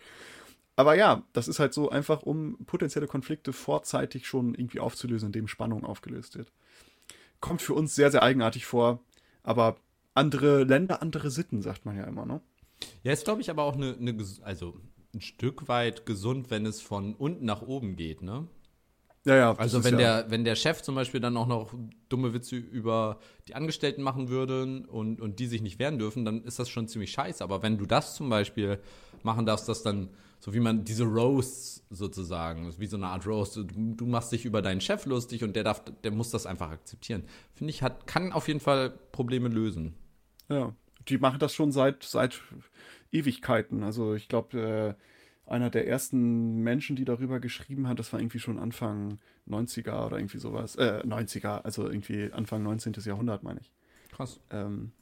Aber ja, das ist halt so einfach, um potenzielle Konflikte vorzeitig schon irgendwie aufzulösen, indem Spannung aufgelöst wird. Kommt für uns sehr, sehr eigenartig vor, aber andere Länder, andere Sitten, sagt man ja immer, ne? Ja, ist, glaube ich, aber auch eine, eine, also ein Stück weit gesund, wenn es von unten nach oben geht, ne? Ja, ja. Also wenn ja der, wenn der Chef zum Beispiel dann auch noch dumme Witze über die Angestellten machen würde und, und die sich nicht wehren dürfen, dann ist das schon ziemlich scheiße. Aber wenn du das zum Beispiel machen darfst, dass dann, so wie man diese Roasts sozusagen, wie so eine Art Roast, du, du machst dich über deinen Chef lustig und der darf, der muss das einfach akzeptieren. Finde ich, hat, kann auf jeden Fall Probleme lösen. Ja die machen das schon seit, seit Ewigkeiten. Also ich glaube, äh, einer der ersten Menschen, die darüber geschrieben hat, das war irgendwie schon Anfang 90er oder irgendwie sowas. Äh, 90er, also irgendwie Anfang 19. Jahrhundert, meine ich. Krass. Ähm,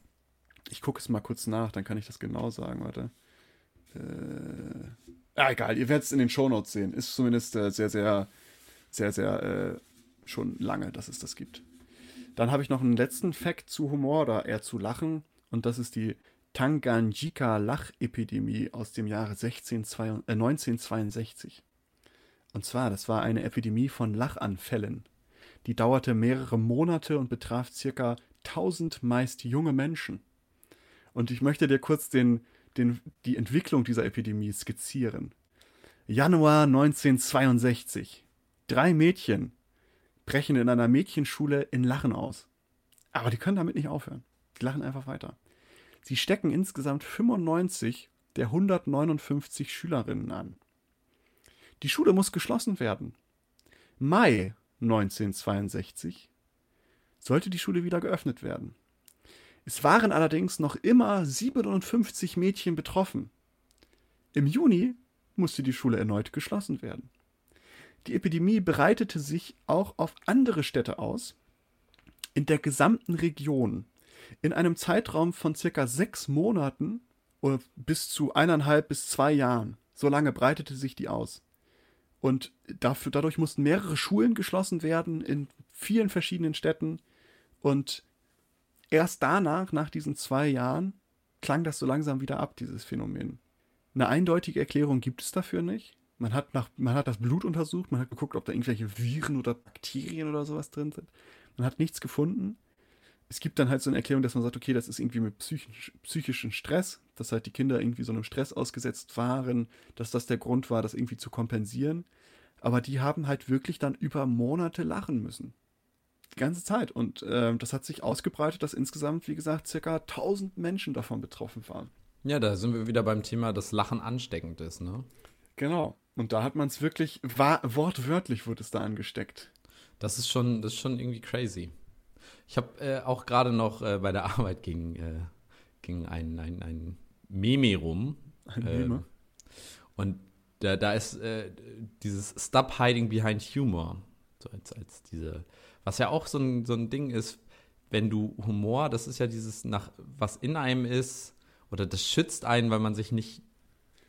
ich gucke es mal kurz nach, dann kann ich das genau sagen, warte. Äh, ja, egal, ihr werdet es in den Shownotes sehen. Ist zumindest äh, sehr, sehr, sehr, sehr äh, schon lange, dass es das gibt. Dann habe ich noch einen letzten Fact zu Humor oder eher zu Lachen und das ist die Tanganyika-Lachepidemie aus dem Jahre 16, äh, 1962. Und zwar, das war eine Epidemie von Lachanfällen. Die dauerte mehrere Monate und betraf circa 1000 meist junge Menschen. Und ich möchte dir kurz den, den, die Entwicklung dieser Epidemie skizzieren. Januar 1962. Drei Mädchen, brechen in einer Mädchenschule in Lachen aus. Aber die können damit nicht aufhören. Die lachen einfach weiter. Sie stecken insgesamt 95 der 159 Schülerinnen an. Die Schule muss geschlossen werden. Mai 1962 sollte die Schule wieder geöffnet werden. Es waren allerdings noch immer 57 Mädchen betroffen. Im Juni musste die Schule erneut geschlossen werden. Die Epidemie breitete sich auch auf andere Städte aus, in der gesamten Region. In einem Zeitraum von circa sechs Monaten bis zu eineinhalb bis zwei Jahren. So lange breitete sich die aus. Und dafür, dadurch mussten mehrere Schulen geschlossen werden in vielen verschiedenen Städten. Und erst danach, nach diesen zwei Jahren, klang das so langsam wieder ab, dieses Phänomen. Eine eindeutige Erklärung gibt es dafür nicht. Man hat, nach, man hat das Blut untersucht, man hat geguckt, ob da irgendwelche Viren oder Bakterien oder sowas drin sind. Man hat nichts gefunden. Es gibt dann halt so eine Erklärung, dass man sagt, okay, das ist irgendwie mit psychisch, psychischem Stress, dass halt die Kinder irgendwie so einem Stress ausgesetzt waren, dass das der Grund war, das irgendwie zu kompensieren. Aber die haben halt wirklich dann über Monate lachen müssen. Die ganze Zeit. Und äh, das hat sich ausgebreitet, dass insgesamt, wie gesagt, circa 1000 Menschen davon betroffen waren. Ja, da sind wir wieder beim Thema, dass Lachen ansteckend ist, ne? Genau. Und da hat man es wirklich, war, wortwörtlich wurde es da angesteckt. Das ist schon, das ist schon irgendwie crazy. Ich habe äh, auch gerade noch äh, bei der Arbeit ging, äh, ging ein, ein, ein Meme rum. Ein Meme? Ähm, und da, da ist äh, dieses Stop Hiding Behind Humor. So als, als diese, was ja auch so ein, so ein Ding ist, wenn du Humor, das ist ja dieses nach, was in einem ist, oder das schützt einen, weil man sich nicht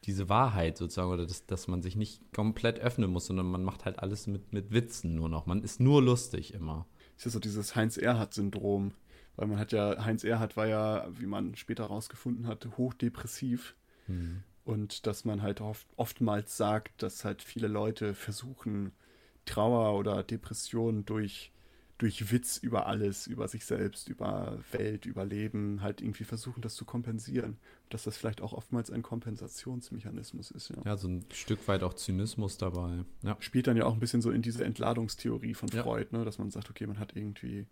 diese Wahrheit sozusagen oder das, dass man sich nicht komplett öffnen muss, sondern man macht halt alles mit, mit Witzen nur noch. Man ist nur lustig immer. Ist ja so dieses Heinz-Erhardt-Syndrom. Weil man hat ja, Heinz Erhardt war ja, wie man später herausgefunden hat, hochdepressiv. Hm. Und dass man halt oft, oftmals sagt, dass halt viele Leute versuchen, Trauer oder Depression durch durch Witz über alles, über sich selbst, über Welt, über Leben, halt irgendwie versuchen, das zu kompensieren. Dass das vielleicht auch oftmals ein Kompensationsmechanismus ist. Ja, ja so ein Stück weit auch Zynismus dabei. Ja. Spielt dann ja auch ein bisschen so in diese Entladungstheorie von Freud, ja. ne? dass man sagt, okay, man hat irgendwie,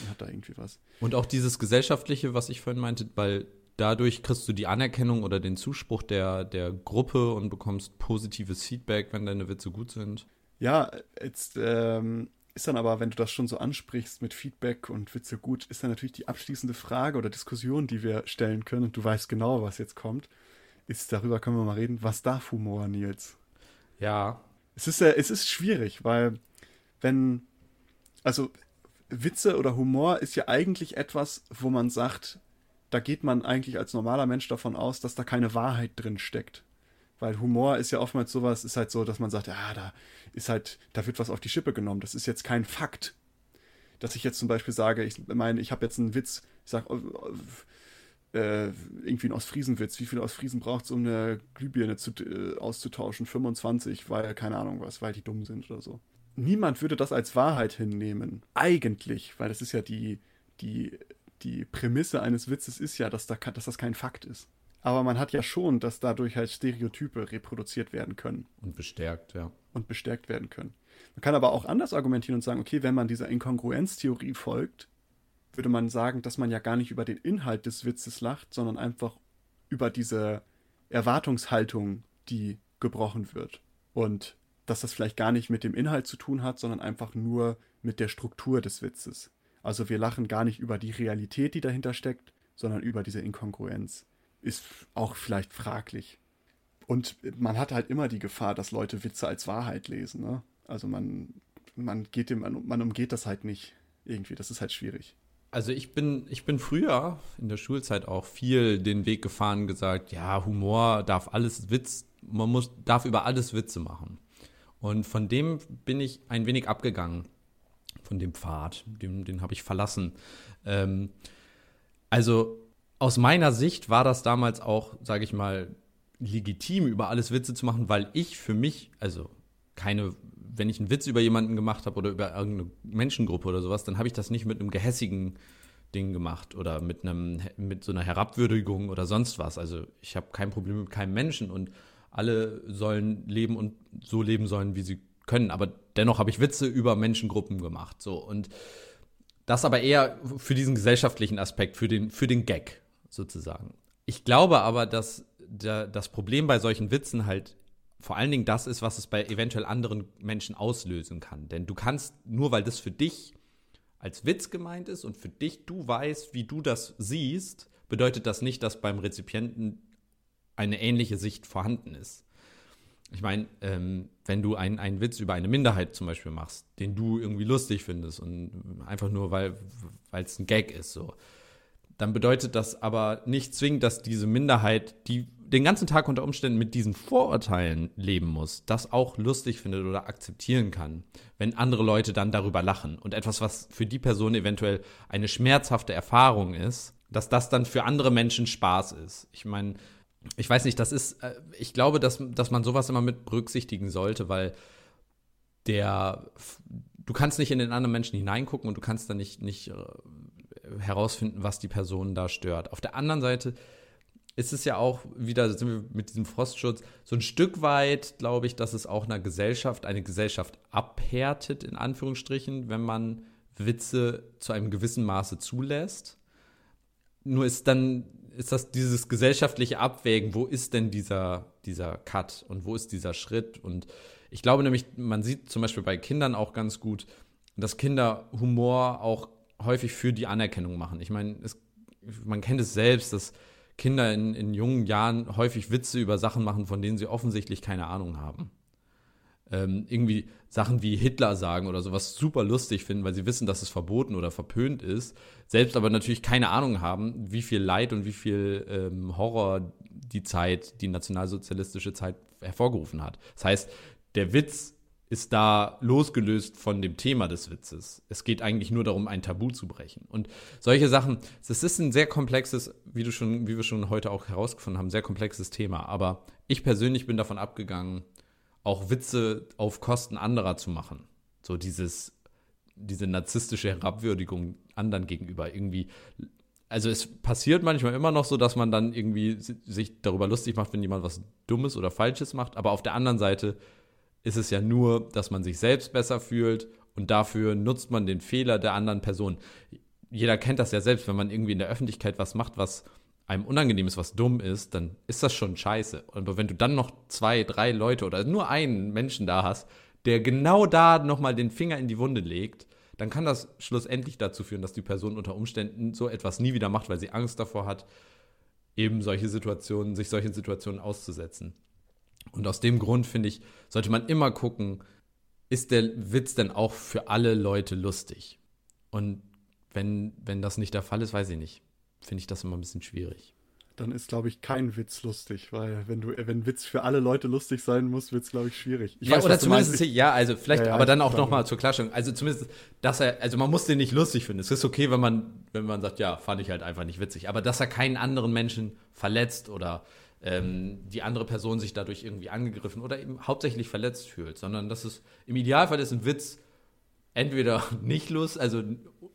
man hat da irgendwie was. Und auch dieses Gesellschaftliche, was ich vorhin meinte, weil dadurch kriegst du die Anerkennung oder den Zuspruch der, der Gruppe und bekommst positives Feedback, wenn deine Witze gut sind. Ja, jetzt ähm, ist dann aber, wenn du das schon so ansprichst mit Feedback und Witze gut, ist dann natürlich die abschließende Frage oder Diskussion, die wir stellen können, und du weißt genau, was jetzt kommt, ist, darüber können wir mal reden, was darf Humor, Nils? Ja. Es ist, äh, es ist schwierig, weil wenn, also Witze oder Humor ist ja eigentlich etwas, wo man sagt, da geht man eigentlich als normaler Mensch davon aus, dass da keine Wahrheit drin steckt. Weil Humor ist ja oftmals sowas, ist halt so, dass man sagt, ja, da ist halt, da wird was auf die Schippe genommen. Das ist jetzt kein Fakt. Dass ich jetzt zum Beispiel sage, ich meine, ich habe jetzt einen Witz, ich sage, äh, irgendwie ein Ostfriesenwitz. Wie viele Ostfriesen braucht es, um eine Glühbirne zu, äh, auszutauschen? 25, weil, keine Ahnung was, weil die dumm sind oder so. Niemand würde das als Wahrheit hinnehmen. Eigentlich, weil das ist ja die, die, die Prämisse eines Witzes ist ja, dass, da, dass das kein Fakt ist. Aber man hat ja schon, dass dadurch halt Stereotype reproduziert werden können. Und bestärkt, ja. Und bestärkt werden können. Man kann aber auch anders argumentieren und sagen, okay, wenn man dieser Inkongruenztheorie folgt, würde man sagen, dass man ja gar nicht über den Inhalt des Witzes lacht, sondern einfach über diese Erwartungshaltung, die gebrochen wird. Und dass das vielleicht gar nicht mit dem Inhalt zu tun hat, sondern einfach nur mit der Struktur des Witzes. Also wir lachen gar nicht über die Realität, die dahinter steckt, sondern über diese Inkongruenz ist auch vielleicht fraglich. Und man hat halt immer die Gefahr, dass Leute Witze als Wahrheit lesen. Ne? Also man, man geht dem, man umgeht das halt nicht irgendwie. Das ist halt schwierig. Also ich bin, ich bin früher in der Schulzeit auch viel den Weg gefahren, gesagt, ja, Humor darf alles Witz, man muss, darf über alles Witze machen. Und von dem bin ich ein wenig abgegangen, von dem Pfad, den, den habe ich verlassen. Ähm, also aus meiner Sicht war das damals auch, sage ich mal, legitim, über alles Witze zu machen, weil ich für mich, also keine, wenn ich einen Witz über jemanden gemacht habe oder über irgendeine Menschengruppe oder sowas, dann habe ich das nicht mit einem gehässigen Ding gemacht oder mit einem mit so einer Herabwürdigung oder sonst was. Also ich habe kein Problem mit keinem Menschen und alle sollen leben und so leben sollen, wie sie können. Aber dennoch habe ich Witze über Menschengruppen gemacht. So und das aber eher für diesen gesellschaftlichen Aspekt, für den, für den Gag sozusagen. Ich glaube aber, dass der, das Problem bei solchen Witzen halt vor allen Dingen das ist, was es bei eventuell anderen Menschen auslösen kann. Denn du kannst, nur weil das für dich als Witz gemeint ist und für dich du weißt, wie du das siehst, bedeutet das nicht, dass beim Rezipienten eine ähnliche Sicht vorhanden ist. Ich meine, ähm, wenn du einen Witz über eine Minderheit zum Beispiel machst, den du irgendwie lustig findest und einfach nur, weil es ein Gag ist, so, dann bedeutet das aber nicht zwingend, dass diese Minderheit, die den ganzen Tag unter Umständen mit diesen Vorurteilen leben muss, das auch lustig findet oder akzeptieren kann, wenn andere Leute dann darüber lachen. Und etwas, was für die Person eventuell eine schmerzhafte Erfahrung ist, dass das dann für andere Menschen Spaß ist. Ich meine, ich weiß nicht, das ist, äh, ich glaube, dass, dass man sowas immer mit berücksichtigen sollte, weil der, du kannst nicht in den anderen Menschen hineingucken und du kannst dann nicht, nicht äh, herausfinden, was die Person da stört. Auf der anderen Seite ist es ja auch wieder, sind wir mit diesem Frostschutz, so ein Stück weit, glaube ich, dass es auch einer Gesellschaft, eine Gesellschaft abhärtet, in Anführungsstrichen, wenn man Witze zu einem gewissen Maße zulässt. Nur ist dann, ist das dieses gesellschaftliche Abwägen, wo ist denn dieser, dieser Cut und wo ist dieser Schritt? Und ich glaube nämlich, man sieht zum Beispiel bei Kindern auch ganz gut, dass Kinder Humor auch häufig für die Anerkennung machen. Ich meine, man kennt es selbst, dass Kinder in, in jungen Jahren häufig Witze über Sachen machen, von denen sie offensichtlich keine Ahnung haben. Ähm, irgendwie Sachen wie Hitler sagen oder sowas super lustig finden, weil sie wissen, dass es verboten oder verpönt ist, selbst aber natürlich keine Ahnung haben, wie viel Leid und wie viel ähm, Horror die Zeit, die nationalsozialistische Zeit hervorgerufen hat. Das heißt, der Witz ist da losgelöst von dem Thema des Witzes. Es geht eigentlich nur darum, ein Tabu zu brechen. Und solche Sachen, es ist ein sehr komplexes, wie du schon, wie wir schon heute auch herausgefunden haben, sehr komplexes Thema. Aber ich persönlich bin davon abgegangen, auch Witze auf Kosten anderer zu machen. So dieses, diese narzisstische Herabwürdigung anderen gegenüber irgendwie. Also es passiert manchmal immer noch so, dass man dann irgendwie sich darüber lustig macht, wenn jemand was Dummes oder Falsches macht. Aber auf der anderen Seite ist es ja nur, dass man sich selbst besser fühlt und dafür nutzt man den Fehler der anderen Person. Jeder kennt das ja selbst, wenn man irgendwie in der Öffentlichkeit was macht, was einem unangenehm ist, was dumm ist, dann ist das schon scheiße. Aber wenn du dann noch zwei, drei Leute oder nur einen Menschen da hast, der genau da nochmal den Finger in die Wunde legt, dann kann das schlussendlich dazu führen, dass die Person unter Umständen so etwas nie wieder macht, weil sie Angst davor hat, eben solche Situationen, sich solchen Situationen auszusetzen. Und aus dem Grund finde ich, sollte man immer gucken, ist der Witz denn auch für alle Leute lustig? Und wenn, wenn das nicht der Fall ist, weiß ich nicht. Finde ich das immer ein bisschen schwierig. Dann ist, glaube ich, kein Witz lustig, weil wenn du, wenn Witz für alle Leute lustig sein muss, wird es, glaube ich, schwierig. Ich ja, weiß, oder zumindest, ja, also vielleicht, ja, ja, aber dann auch nochmal zur Klarstellung. Also zumindest, dass er, also man muss den nicht lustig finden. Es ist okay, wenn man, wenn man sagt, ja, fand ich halt einfach nicht witzig. Aber dass er keinen anderen Menschen verletzt oder ähm, die andere Person sich dadurch irgendwie angegriffen oder eben hauptsächlich verletzt fühlt, sondern dass es im Idealfall ist ein Witz entweder nicht lustig, also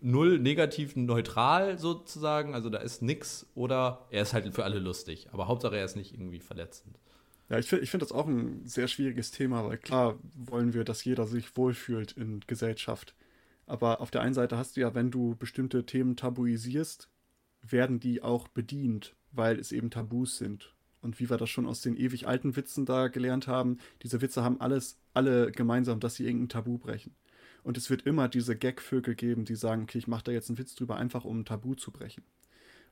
null negativ neutral sozusagen, also da ist nix, oder er ist halt für alle lustig. Aber Hauptsache er ist nicht irgendwie verletzend. Ja, ich finde ich find das auch ein sehr schwieriges Thema, weil klar wollen wir, dass jeder sich wohlfühlt in Gesellschaft. Aber auf der einen Seite hast du ja, wenn du bestimmte Themen tabuisierst, werden die auch bedient, weil es eben Tabus sind. Und wie wir das schon aus den ewig alten Witzen da gelernt haben, diese Witze haben alles, alle gemeinsam, dass sie irgendein Tabu brechen. Und es wird immer diese Gagvögel geben, die sagen, okay, ich mache da jetzt einen Witz drüber, einfach um ein Tabu zu brechen.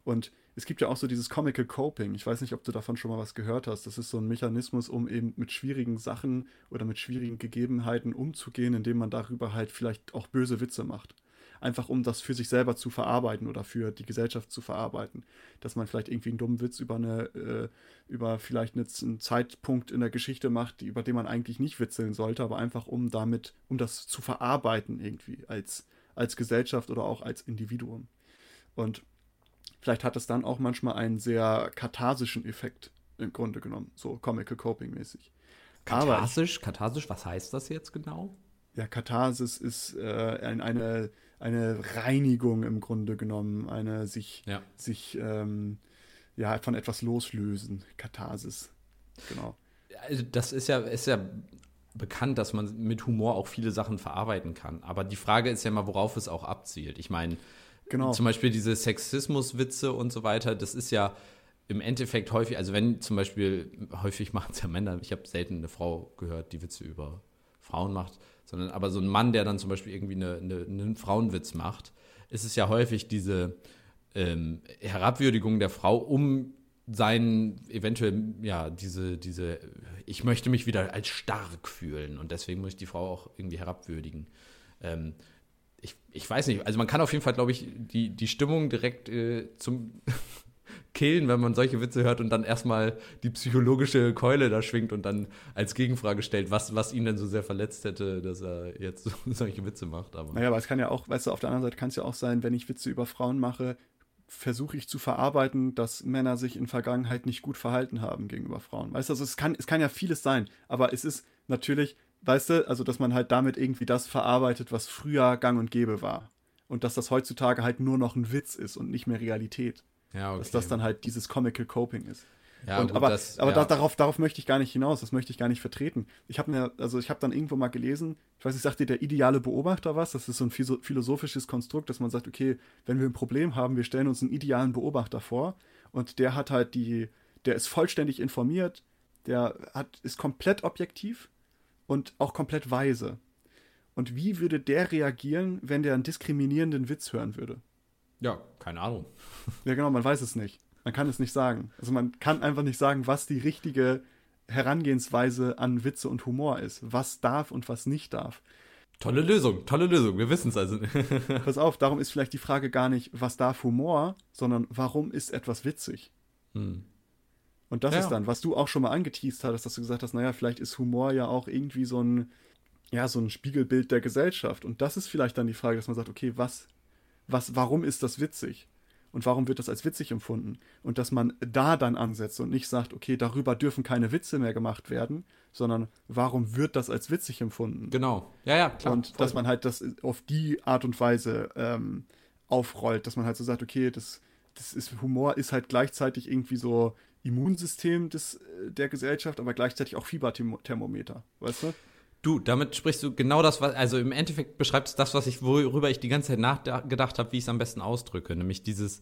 Und es gibt ja auch so dieses Comical Coping. Ich weiß nicht, ob du davon schon mal was gehört hast. Das ist so ein Mechanismus, um eben mit schwierigen Sachen oder mit schwierigen Gegebenheiten umzugehen, indem man darüber halt vielleicht auch böse Witze macht einfach um das für sich selber zu verarbeiten oder für die Gesellschaft zu verarbeiten. Dass man vielleicht irgendwie einen dummen Witz über eine, äh, über vielleicht eine, einen Zeitpunkt in der Geschichte macht, die, über den man eigentlich nicht witzeln sollte, aber einfach um damit, um das zu verarbeiten irgendwie als, als Gesellschaft oder auch als Individuum. Und vielleicht hat es dann auch manchmal einen sehr katharsischen Effekt im Grunde genommen, so Comical Coping mäßig. Katharsisch? Katharsisch, was heißt das jetzt genau? Ja, Katharsis ist äh, eine eine Reinigung im Grunde genommen, eine sich, ja. sich ähm, ja, von etwas loslösen, Katharsis. Genau. Also das ist ja, ist ja bekannt, dass man mit Humor auch viele Sachen verarbeiten kann. Aber die Frage ist ja mal, worauf es auch abzielt. Ich meine, genau. zum Beispiel diese Sexismuswitze und so weiter, das ist ja im Endeffekt häufig, also wenn zum Beispiel, häufig machen es ja Männer, ich habe selten eine Frau gehört, die Witze über Frauen macht, sondern aber so ein Mann, der dann zum Beispiel irgendwie eine, eine, einen Frauenwitz macht, ist es ja häufig diese ähm, Herabwürdigung der Frau, um sein eventuell, ja, diese, diese, ich möchte mich wieder als stark fühlen und deswegen muss ich die Frau auch irgendwie herabwürdigen. Ähm, ich, ich weiß nicht, also man kann auf jeden Fall, glaube ich, die, die Stimmung direkt äh, zum killen, wenn man solche Witze hört und dann erstmal die psychologische Keule da schwingt und dann als Gegenfrage stellt, was, was ihn denn so sehr verletzt hätte, dass er jetzt so, solche Witze macht. Aber. Naja, aber es kann ja auch, weißt du, auf der anderen Seite kann es ja auch sein, wenn ich Witze über Frauen mache, versuche ich zu verarbeiten, dass Männer sich in Vergangenheit nicht gut verhalten haben gegenüber Frauen. Weißt du, also es kann, es kann ja vieles sein, aber es ist natürlich, weißt du, also dass man halt damit irgendwie das verarbeitet, was früher gang und gäbe war. Und dass das heutzutage halt nur noch ein Witz ist und nicht mehr Realität. Ja, okay. Dass das dann halt dieses Comical Coping ist. Ja, und, gut, aber das, aber ja. da, darauf, darauf möchte ich gar nicht hinaus, das möchte ich gar nicht vertreten. Ich habe mir, also ich habe dann irgendwo mal gelesen, ich weiß nicht, sagt dir der ideale Beobachter was? Das ist so ein philosophisches Konstrukt, dass man sagt, okay, wenn wir ein Problem haben, wir stellen uns einen idealen Beobachter vor und der hat halt die, der ist vollständig informiert, der hat, ist komplett objektiv und auch komplett weise. Und wie würde der reagieren, wenn der einen diskriminierenden Witz hören würde? Ja, keine Ahnung. Ja, genau, man weiß es nicht. Man kann es nicht sagen. Also man kann einfach nicht sagen, was die richtige Herangehensweise an Witze und Humor ist. Was darf und was nicht darf. Tolle Lösung, tolle Lösung. Wir wissen es also. Pass auf, darum ist vielleicht die Frage gar nicht, was darf Humor, sondern warum ist etwas witzig? Hm. Und das ja. ist dann, was du auch schon mal angeteased hattest, dass du gesagt hast, naja, vielleicht ist Humor ja auch irgendwie so ein, ja, so ein Spiegelbild der Gesellschaft. Und das ist vielleicht dann die Frage, dass man sagt, okay, was, was, warum ist das witzig? und warum wird das als witzig empfunden? Und dass man da dann ansetzt und nicht sagt, okay, darüber dürfen keine Witze mehr gemacht werden, sondern warum wird das als witzig empfunden? Genau. Ja, ja, klar. Und dass man halt das auf die Art und Weise ähm, aufrollt, dass man halt so sagt, okay, das, das ist Humor ist halt gleichzeitig irgendwie so Immunsystem des, äh, der Gesellschaft, aber gleichzeitig auch Fieberthermometer, weißt du? Du, damit sprichst du genau das, was, also im Endeffekt beschreibst du das, was ich, worüber ich die ganze Zeit nachgedacht habe, wie ich es am besten ausdrücke. Nämlich dieses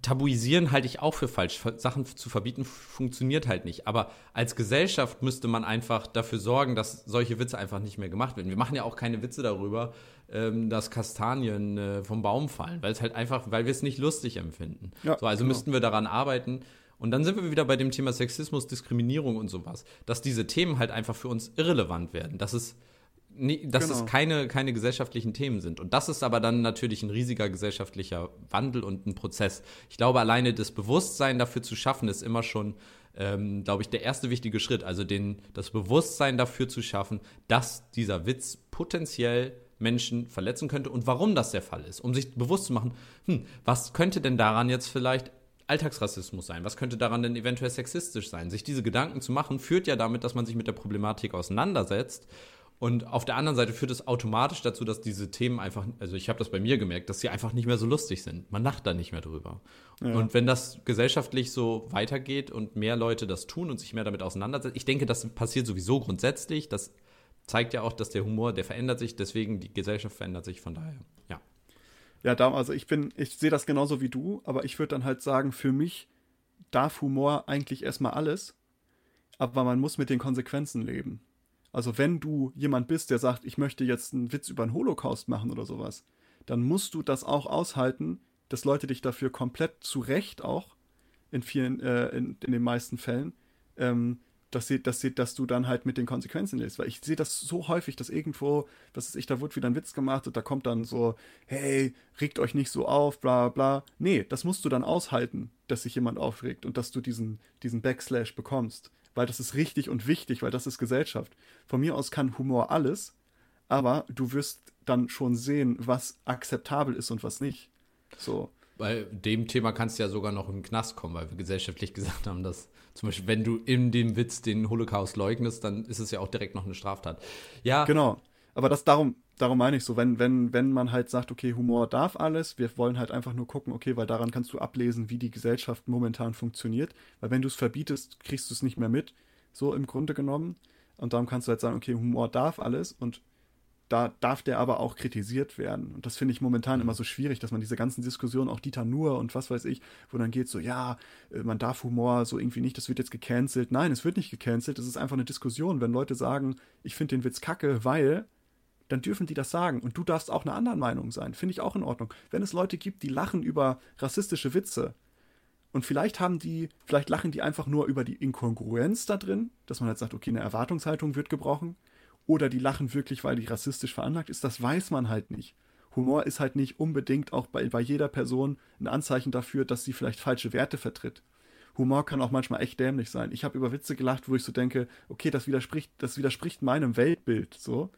Tabuisieren halte ich auch für falsch. Sachen zu verbieten funktioniert halt nicht. Aber als Gesellschaft müsste man einfach dafür sorgen, dass solche Witze einfach nicht mehr gemacht werden. Wir machen ja auch keine Witze darüber, ähm, dass Kastanien äh, vom Baum fallen, weil es halt einfach, weil wir es nicht lustig empfinden. Ja, so, also genau. müssten wir daran arbeiten, und dann sind wir wieder bei dem Thema Sexismus, Diskriminierung und sowas, dass diese Themen halt einfach für uns irrelevant werden, dass es dass genau. es keine, keine gesellschaftlichen Themen sind. Und das ist aber dann natürlich ein riesiger gesellschaftlicher Wandel und ein Prozess. Ich glaube, alleine das Bewusstsein dafür zu schaffen, ist immer schon, ähm, glaube ich, der erste wichtige Schritt. Also den, das Bewusstsein dafür zu schaffen, dass dieser Witz potenziell Menschen verletzen könnte und warum das der Fall ist. Um sich bewusst zu machen, hm, was könnte denn daran jetzt vielleicht Alltagsrassismus sein? Was könnte daran denn eventuell sexistisch sein? Sich diese Gedanken zu machen, führt ja damit, dass man sich mit der Problematik auseinandersetzt. Und auf der anderen Seite führt es automatisch dazu, dass diese Themen einfach, also ich habe das bei mir gemerkt, dass sie einfach nicht mehr so lustig sind. Man lacht da nicht mehr drüber. Ja. Und wenn das gesellschaftlich so weitergeht und mehr Leute das tun und sich mehr damit auseinandersetzen, ich denke, das passiert sowieso grundsätzlich. Das zeigt ja auch, dass der Humor, der verändert sich, deswegen die Gesellschaft verändert sich, von daher, ja. Ja, da, also ich bin, ich sehe das genauso wie du, aber ich würde dann halt sagen, für mich darf Humor eigentlich erstmal alles, aber man muss mit den Konsequenzen leben. Also wenn du jemand bist, der sagt, ich möchte jetzt einen Witz über den Holocaust machen oder sowas, dann musst du das auch aushalten, dass Leute dich dafür komplett zu Recht auch in vielen, äh, in, in den meisten Fällen ähm, dass, sie, dass, sie, dass du dann halt mit den Konsequenzen lebst. Weil ich sehe das so häufig, dass irgendwo, was ist ich, da wird wieder ein Witz gemacht und da kommt dann so, hey, regt euch nicht so auf, bla bla. Nee, das musst du dann aushalten, dass sich jemand aufregt und dass du diesen, diesen Backslash bekommst. Weil das ist richtig und wichtig, weil das ist Gesellschaft. Von mir aus kann Humor alles, aber du wirst dann schon sehen, was akzeptabel ist und was nicht. So. Bei dem Thema kannst du ja sogar noch den Knast kommen, weil wir gesellschaftlich gesagt haben, dass zum Beispiel, wenn du in dem Witz den Holocaust leugnest, dann ist es ja auch direkt noch eine Straftat. Ja. Genau. Aber das darum, darum meine ich so, wenn, wenn, wenn man halt sagt, okay, Humor darf alles, wir wollen halt einfach nur gucken, okay, weil daran kannst du ablesen, wie die Gesellschaft momentan funktioniert. Weil wenn du es verbietest, kriegst du es nicht mehr mit, so im Grunde genommen. Und darum kannst du halt sagen, okay, Humor darf alles und da darf der aber auch kritisiert werden. Und das finde ich momentan immer so schwierig, dass man diese ganzen Diskussionen, auch Dieter Nuhr und was weiß ich, wo dann geht so, ja, äh, man darf Humor so irgendwie nicht, das wird jetzt gecancelt. Nein, es wird nicht gecancelt, es ist einfach eine Diskussion. Wenn Leute sagen, ich finde den Witz kacke, weil, dann dürfen die das sagen. Und du darfst auch eine andere Meinung sein. Finde ich auch in Ordnung. Wenn es Leute gibt, die lachen über rassistische Witze, und vielleicht haben die, vielleicht lachen die einfach nur über die Inkongruenz da drin, dass man halt sagt, okay, eine Erwartungshaltung wird gebrochen oder die lachen wirklich, weil die rassistisch veranlagt ist, das weiß man halt nicht. Humor ist halt nicht unbedingt auch bei, bei jeder Person ein Anzeichen dafür, dass sie vielleicht falsche Werte vertritt. Humor kann auch manchmal echt dämlich sein. Ich habe über Witze gelacht, wo ich so denke, okay, das widerspricht, das widerspricht meinem Weltbild so.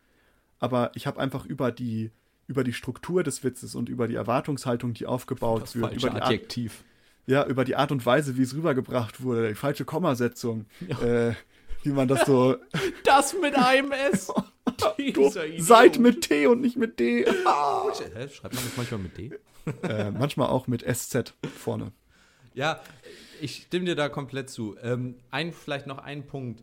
Aber ich habe einfach über die, über die Struktur des Witzes und über die Erwartungshaltung, die aufgebaut das wird, über die Adjektiv. Art, ja, über die Art und Weise, wie es rübergebracht wurde, die falsche Kommasetzung, ja. äh, wie man das so. Das mit einem S. du, seid mit T und nicht mit D. Ah. Schreibt man das manchmal mit D? Äh, manchmal auch mit SZ vorne. Ja, ich stimme dir da komplett zu. Ähm, ein, vielleicht noch ein Punkt.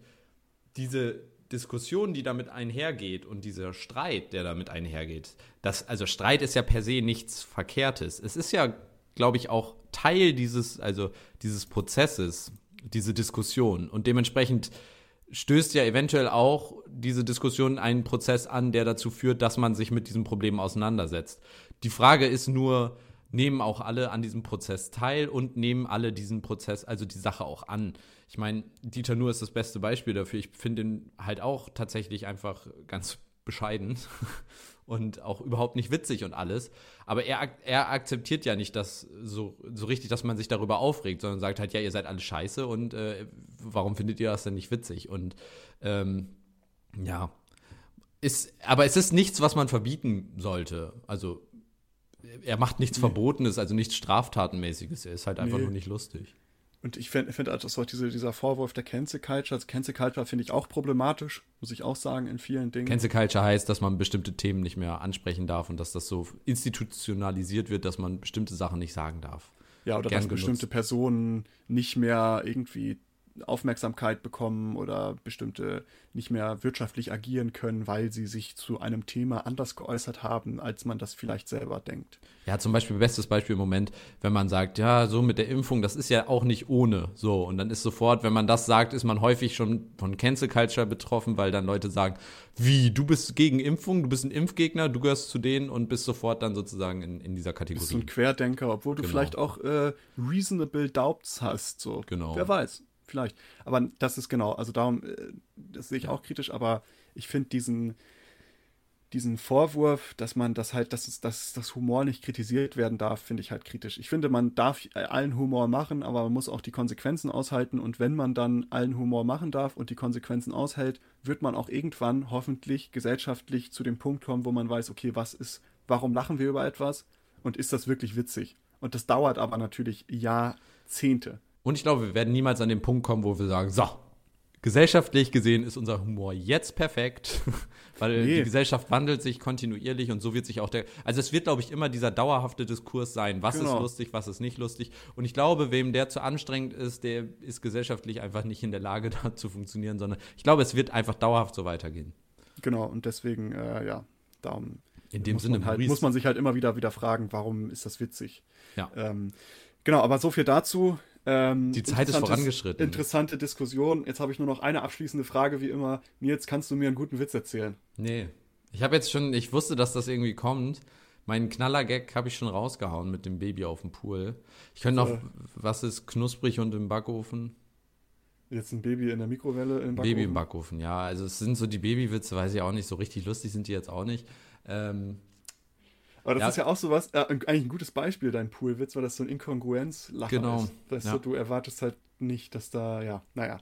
Diese Diskussion, die damit einhergeht und dieser Streit, der damit einhergeht, das, also Streit ist ja per se nichts Verkehrtes. Es ist ja, glaube ich, auch Teil dieses, also dieses Prozesses, diese Diskussion. Und dementsprechend stößt ja eventuell auch diese Diskussion einen Prozess an, der dazu führt, dass man sich mit diesem Problem auseinandersetzt. Die Frage ist nur, nehmen auch alle an diesem Prozess teil und nehmen alle diesen Prozess, also die Sache auch an. Ich meine, Dieter Nuhr ist das beste Beispiel dafür. Ich finde ihn halt auch tatsächlich einfach ganz bescheiden und auch überhaupt nicht witzig und alles. Aber er, er akzeptiert ja nicht das so, so richtig, dass man sich darüber aufregt, sondern sagt halt, ja, ihr seid alle scheiße und äh, warum findet ihr das denn nicht witzig? Und ähm, ja, ist, aber es ist nichts, was man verbieten sollte. Also er macht nichts nee. Verbotenes, also nichts Straftatenmäßiges. Er ist halt einfach nee. nur nicht lustig. Und ich finde find auch diese, dieser Vorwurf der Cancel Culture, also Cancel Culture finde ich auch problematisch, muss ich auch sagen, in vielen Dingen. Cancel Culture heißt, dass man bestimmte Themen nicht mehr ansprechen darf und dass das so institutionalisiert wird, dass man bestimmte Sachen nicht sagen darf. Ja, oder Gern dass genutzt. bestimmte Personen nicht mehr irgendwie Aufmerksamkeit bekommen oder bestimmte nicht mehr wirtschaftlich agieren können, weil sie sich zu einem Thema anders geäußert haben, als man das vielleicht selber denkt. Ja, zum Beispiel, bestes Beispiel im Moment, wenn man sagt, ja, so mit der Impfung, das ist ja auch nicht ohne. So, und dann ist sofort, wenn man das sagt, ist man häufig schon von Cancel Culture betroffen, weil dann Leute sagen, wie, du bist gegen Impfung, du bist ein Impfgegner, du gehörst zu denen und bist sofort dann sozusagen in, in dieser Kategorie. Du bist ein Querdenker, obwohl du genau. vielleicht auch äh, reasonable doubts hast. So. Genau. Wer weiß vielleicht. Aber das ist genau, also darum, äh, das sehe ich auch kritisch, aber ich finde diesen, diesen Vorwurf, dass man das halt, dass, es, dass das Humor nicht kritisiert werden darf, finde ich halt kritisch. Ich finde, man darf allen Humor machen, aber man muss auch die Konsequenzen aushalten. Und wenn man dann allen Humor machen darf und die Konsequenzen aushält, wird man auch irgendwann hoffentlich gesellschaftlich zu dem Punkt kommen, wo man weiß, okay, was ist, warum lachen wir über etwas und ist das wirklich witzig? Und das dauert aber natürlich Jahrzehnte. Und ich glaube, wir werden niemals an den Punkt kommen, wo wir sagen, so, gesellschaftlich gesehen ist unser Humor jetzt perfekt, weil nee. die Gesellschaft wandelt sich kontinuierlich und so wird sich auch der, also es wird, glaube ich, immer dieser dauerhafte Diskurs sein, was genau. ist lustig, was ist nicht lustig. Und ich glaube, wem der zu anstrengend ist, der ist gesellschaftlich einfach nicht in der Lage, da zu funktionieren, sondern ich glaube, es wird einfach dauerhaft so weitergehen. Genau, und deswegen, äh, ja, darum in dem Sinne halt, muss man sich halt immer wieder wieder fragen, warum ist das witzig? Ja. Ähm, genau, aber so viel dazu. Ähm, die Zeit ist vorangeschritten. Interessante Diskussion. Jetzt habe ich nur noch eine abschließende Frage, wie immer. Nils, kannst du mir einen guten Witz erzählen? Nee. Ich habe jetzt schon, ich wusste, dass das irgendwie kommt. Meinen Knallergag habe ich schon rausgehauen mit dem Baby auf dem Pool. Ich könnte noch, was ist knusprig und im Backofen? Jetzt ein Baby in der Mikrowelle im Backofen? Baby im Backofen, ja. Also es sind so die Babywitze, weiß ich auch nicht, so richtig lustig sind die jetzt auch nicht. Ähm, aber das ja. ist ja auch sowas, äh, eigentlich ein gutes Beispiel, dein Poolwitz, weil das so ein Inkongruenz-Lacher genau. ist. Weißt ja. du, du erwartest halt nicht, dass da, ja, naja.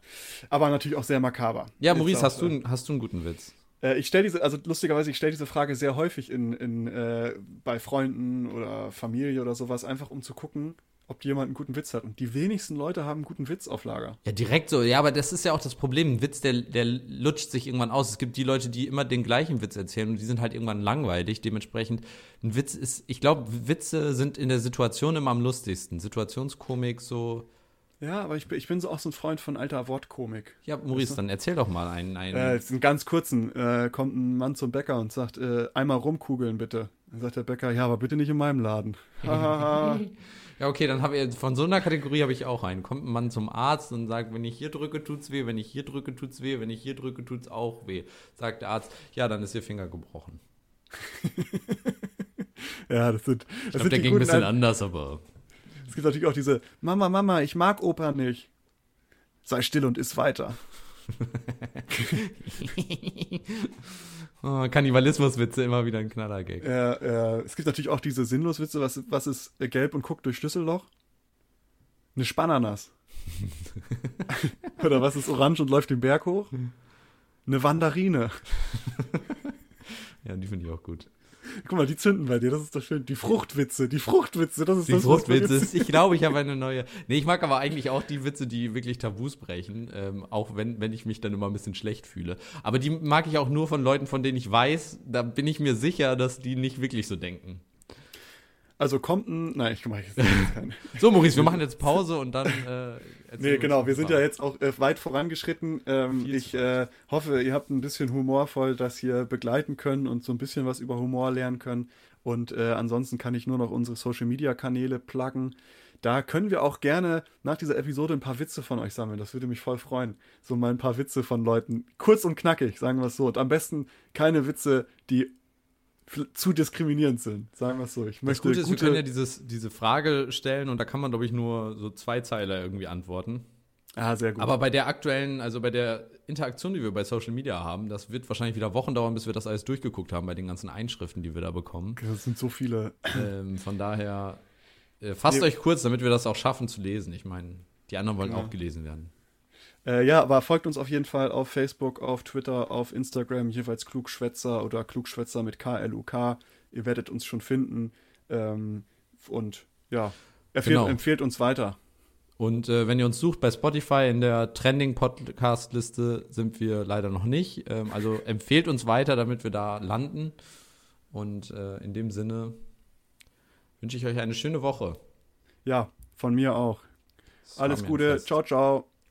Aber natürlich auch sehr makaber. Ja, Maurice, auch, hast, du, äh, hast du einen guten Witz? Äh, ich stelle diese, also lustigerweise, ich stelle diese Frage sehr häufig in, in, äh, bei Freunden oder Familie oder sowas, einfach um zu gucken, ob jemand einen guten Witz hat. Und die wenigsten Leute haben einen guten Witz auf Lager. Ja, direkt so. Ja, aber das ist ja auch das Problem. Ein Witz, der, der lutscht sich irgendwann aus. Es gibt die Leute, die immer den gleichen Witz erzählen und die sind halt irgendwann langweilig. Dementsprechend, ein Witz ist, ich glaube, Witze sind in der Situation immer am lustigsten. Situationskomik so. Ja, aber ich bin, ich bin so auch so ein Freund von alter Wortkomik. Ja, Maurice, weißt du? dann erzähl doch mal einen. einen äh, einen ganz kurzen. Äh, kommt ein Mann zum Bäcker und sagt, äh, einmal rumkugeln bitte. Dann sagt der Bäcker, ja, aber bitte nicht in meinem Laden. ja, okay, dann habe ich von so einer Kategorie habe ich auch einen. Kommt ein Mann zum Arzt und sagt, wenn ich hier drücke, tut's weh, wenn ich hier drücke, tut's weh, wenn ich hier drücke, tut's auch weh. Sagt der Arzt, ja, dann ist ihr Finger gebrochen. ja, das sind. Das ich glaube, der ging ein bisschen anders, aber. Es gibt natürlich auch diese Mama, Mama, ich mag Opa nicht. Sei still und iss weiter. Oh, Kannibalismuswitze immer wieder ein Knallergag. Ja, ja. Es gibt natürlich auch diese Sinnloswitze. Was, was ist gelb und guckt durch Schlüsselloch? Eine Spananas. Oder was ist orange und läuft den Berg hoch? Eine Wandarine. ja, die finde ich auch gut. Guck mal, die zünden bei dir, das ist doch schön. Die Fruchtwitze, die Fruchtwitze, das ist die das, Fruchtwitze. Ich glaube, ich habe eine neue. Nee, ich mag aber eigentlich auch die Witze, die wirklich Tabus brechen, ähm, auch wenn, wenn ich mich dann immer ein bisschen schlecht fühle. Aber die mag ich auch nur von Leuten, von denen ich weiß, da bin ich mir sicher, dass die nicht wirklich so denken. Also kommt ein. Nein, ich mache jetzt keine. so, Maurice, wir machen jetzt Pause und dann. Äh, nee, genau, wir sind ja jetzt auch äh, weit vorangeschritten. Ähm, ich äh, hoffe, ihr habt ein bisschen humorvoll das hier begleiten können und so ein bisschen was über Humor lernen können. Und äh, ansonsten kann ich nur noch unsere Social Media Kanäle pluggen. Da können wir auch gerne nach dieser Episode ein paar Witze von euch sammeln. Das würde mich voll freuen. So mal ein paar Witze von Leuten. Kurz und knackig, sagen wir es so. Und am besten keine Witze, die zu diskriminierend sind, sagen wir es so. Ich das Gute ist, wir können ja dieses, diese Frage stellen und da kann man, glaube ich, nur so zwei Zeiler irgendwie antworten. Ah, sehr gut. Aber bei der aktuellen, also bei der Interaktion, die wir bei Social Media haben, das wird wahrscheinlich wieder Wochen dauern, bis wir das alles durchgeguckt haben bei den ganzen Einschriften, die wir da bekommen. Das sind so viele. Ähm, von daher, äh, fasst nee. euch kurz, damit wir das auch schaffen zu lesen. Ich meine, die anderen wollen ja. auch gelesen werden. Äh, ja, aber folgt uns auf jeden Fall auf Facebook, auf Twitter, auf Instagram, jeweils Klugschwätzer oder Klugschwätzer mit K-L-U-K. Ihr werdet uns schon finden. Ähm, und ja, empfehlt, genau. empfehlt uns weiter. Und äh, wenn ihr uns sucht bei Spotify in der Trending-Podcast-Liste sind wir leider noch nicht. Ähm, also empfehlt uns weiter, damit wir da landen. Und äh, in dem Sinne wünsche ich euch eine schöne Woche. Ja, von mir auch. Alles Gute. Ciao, ciao.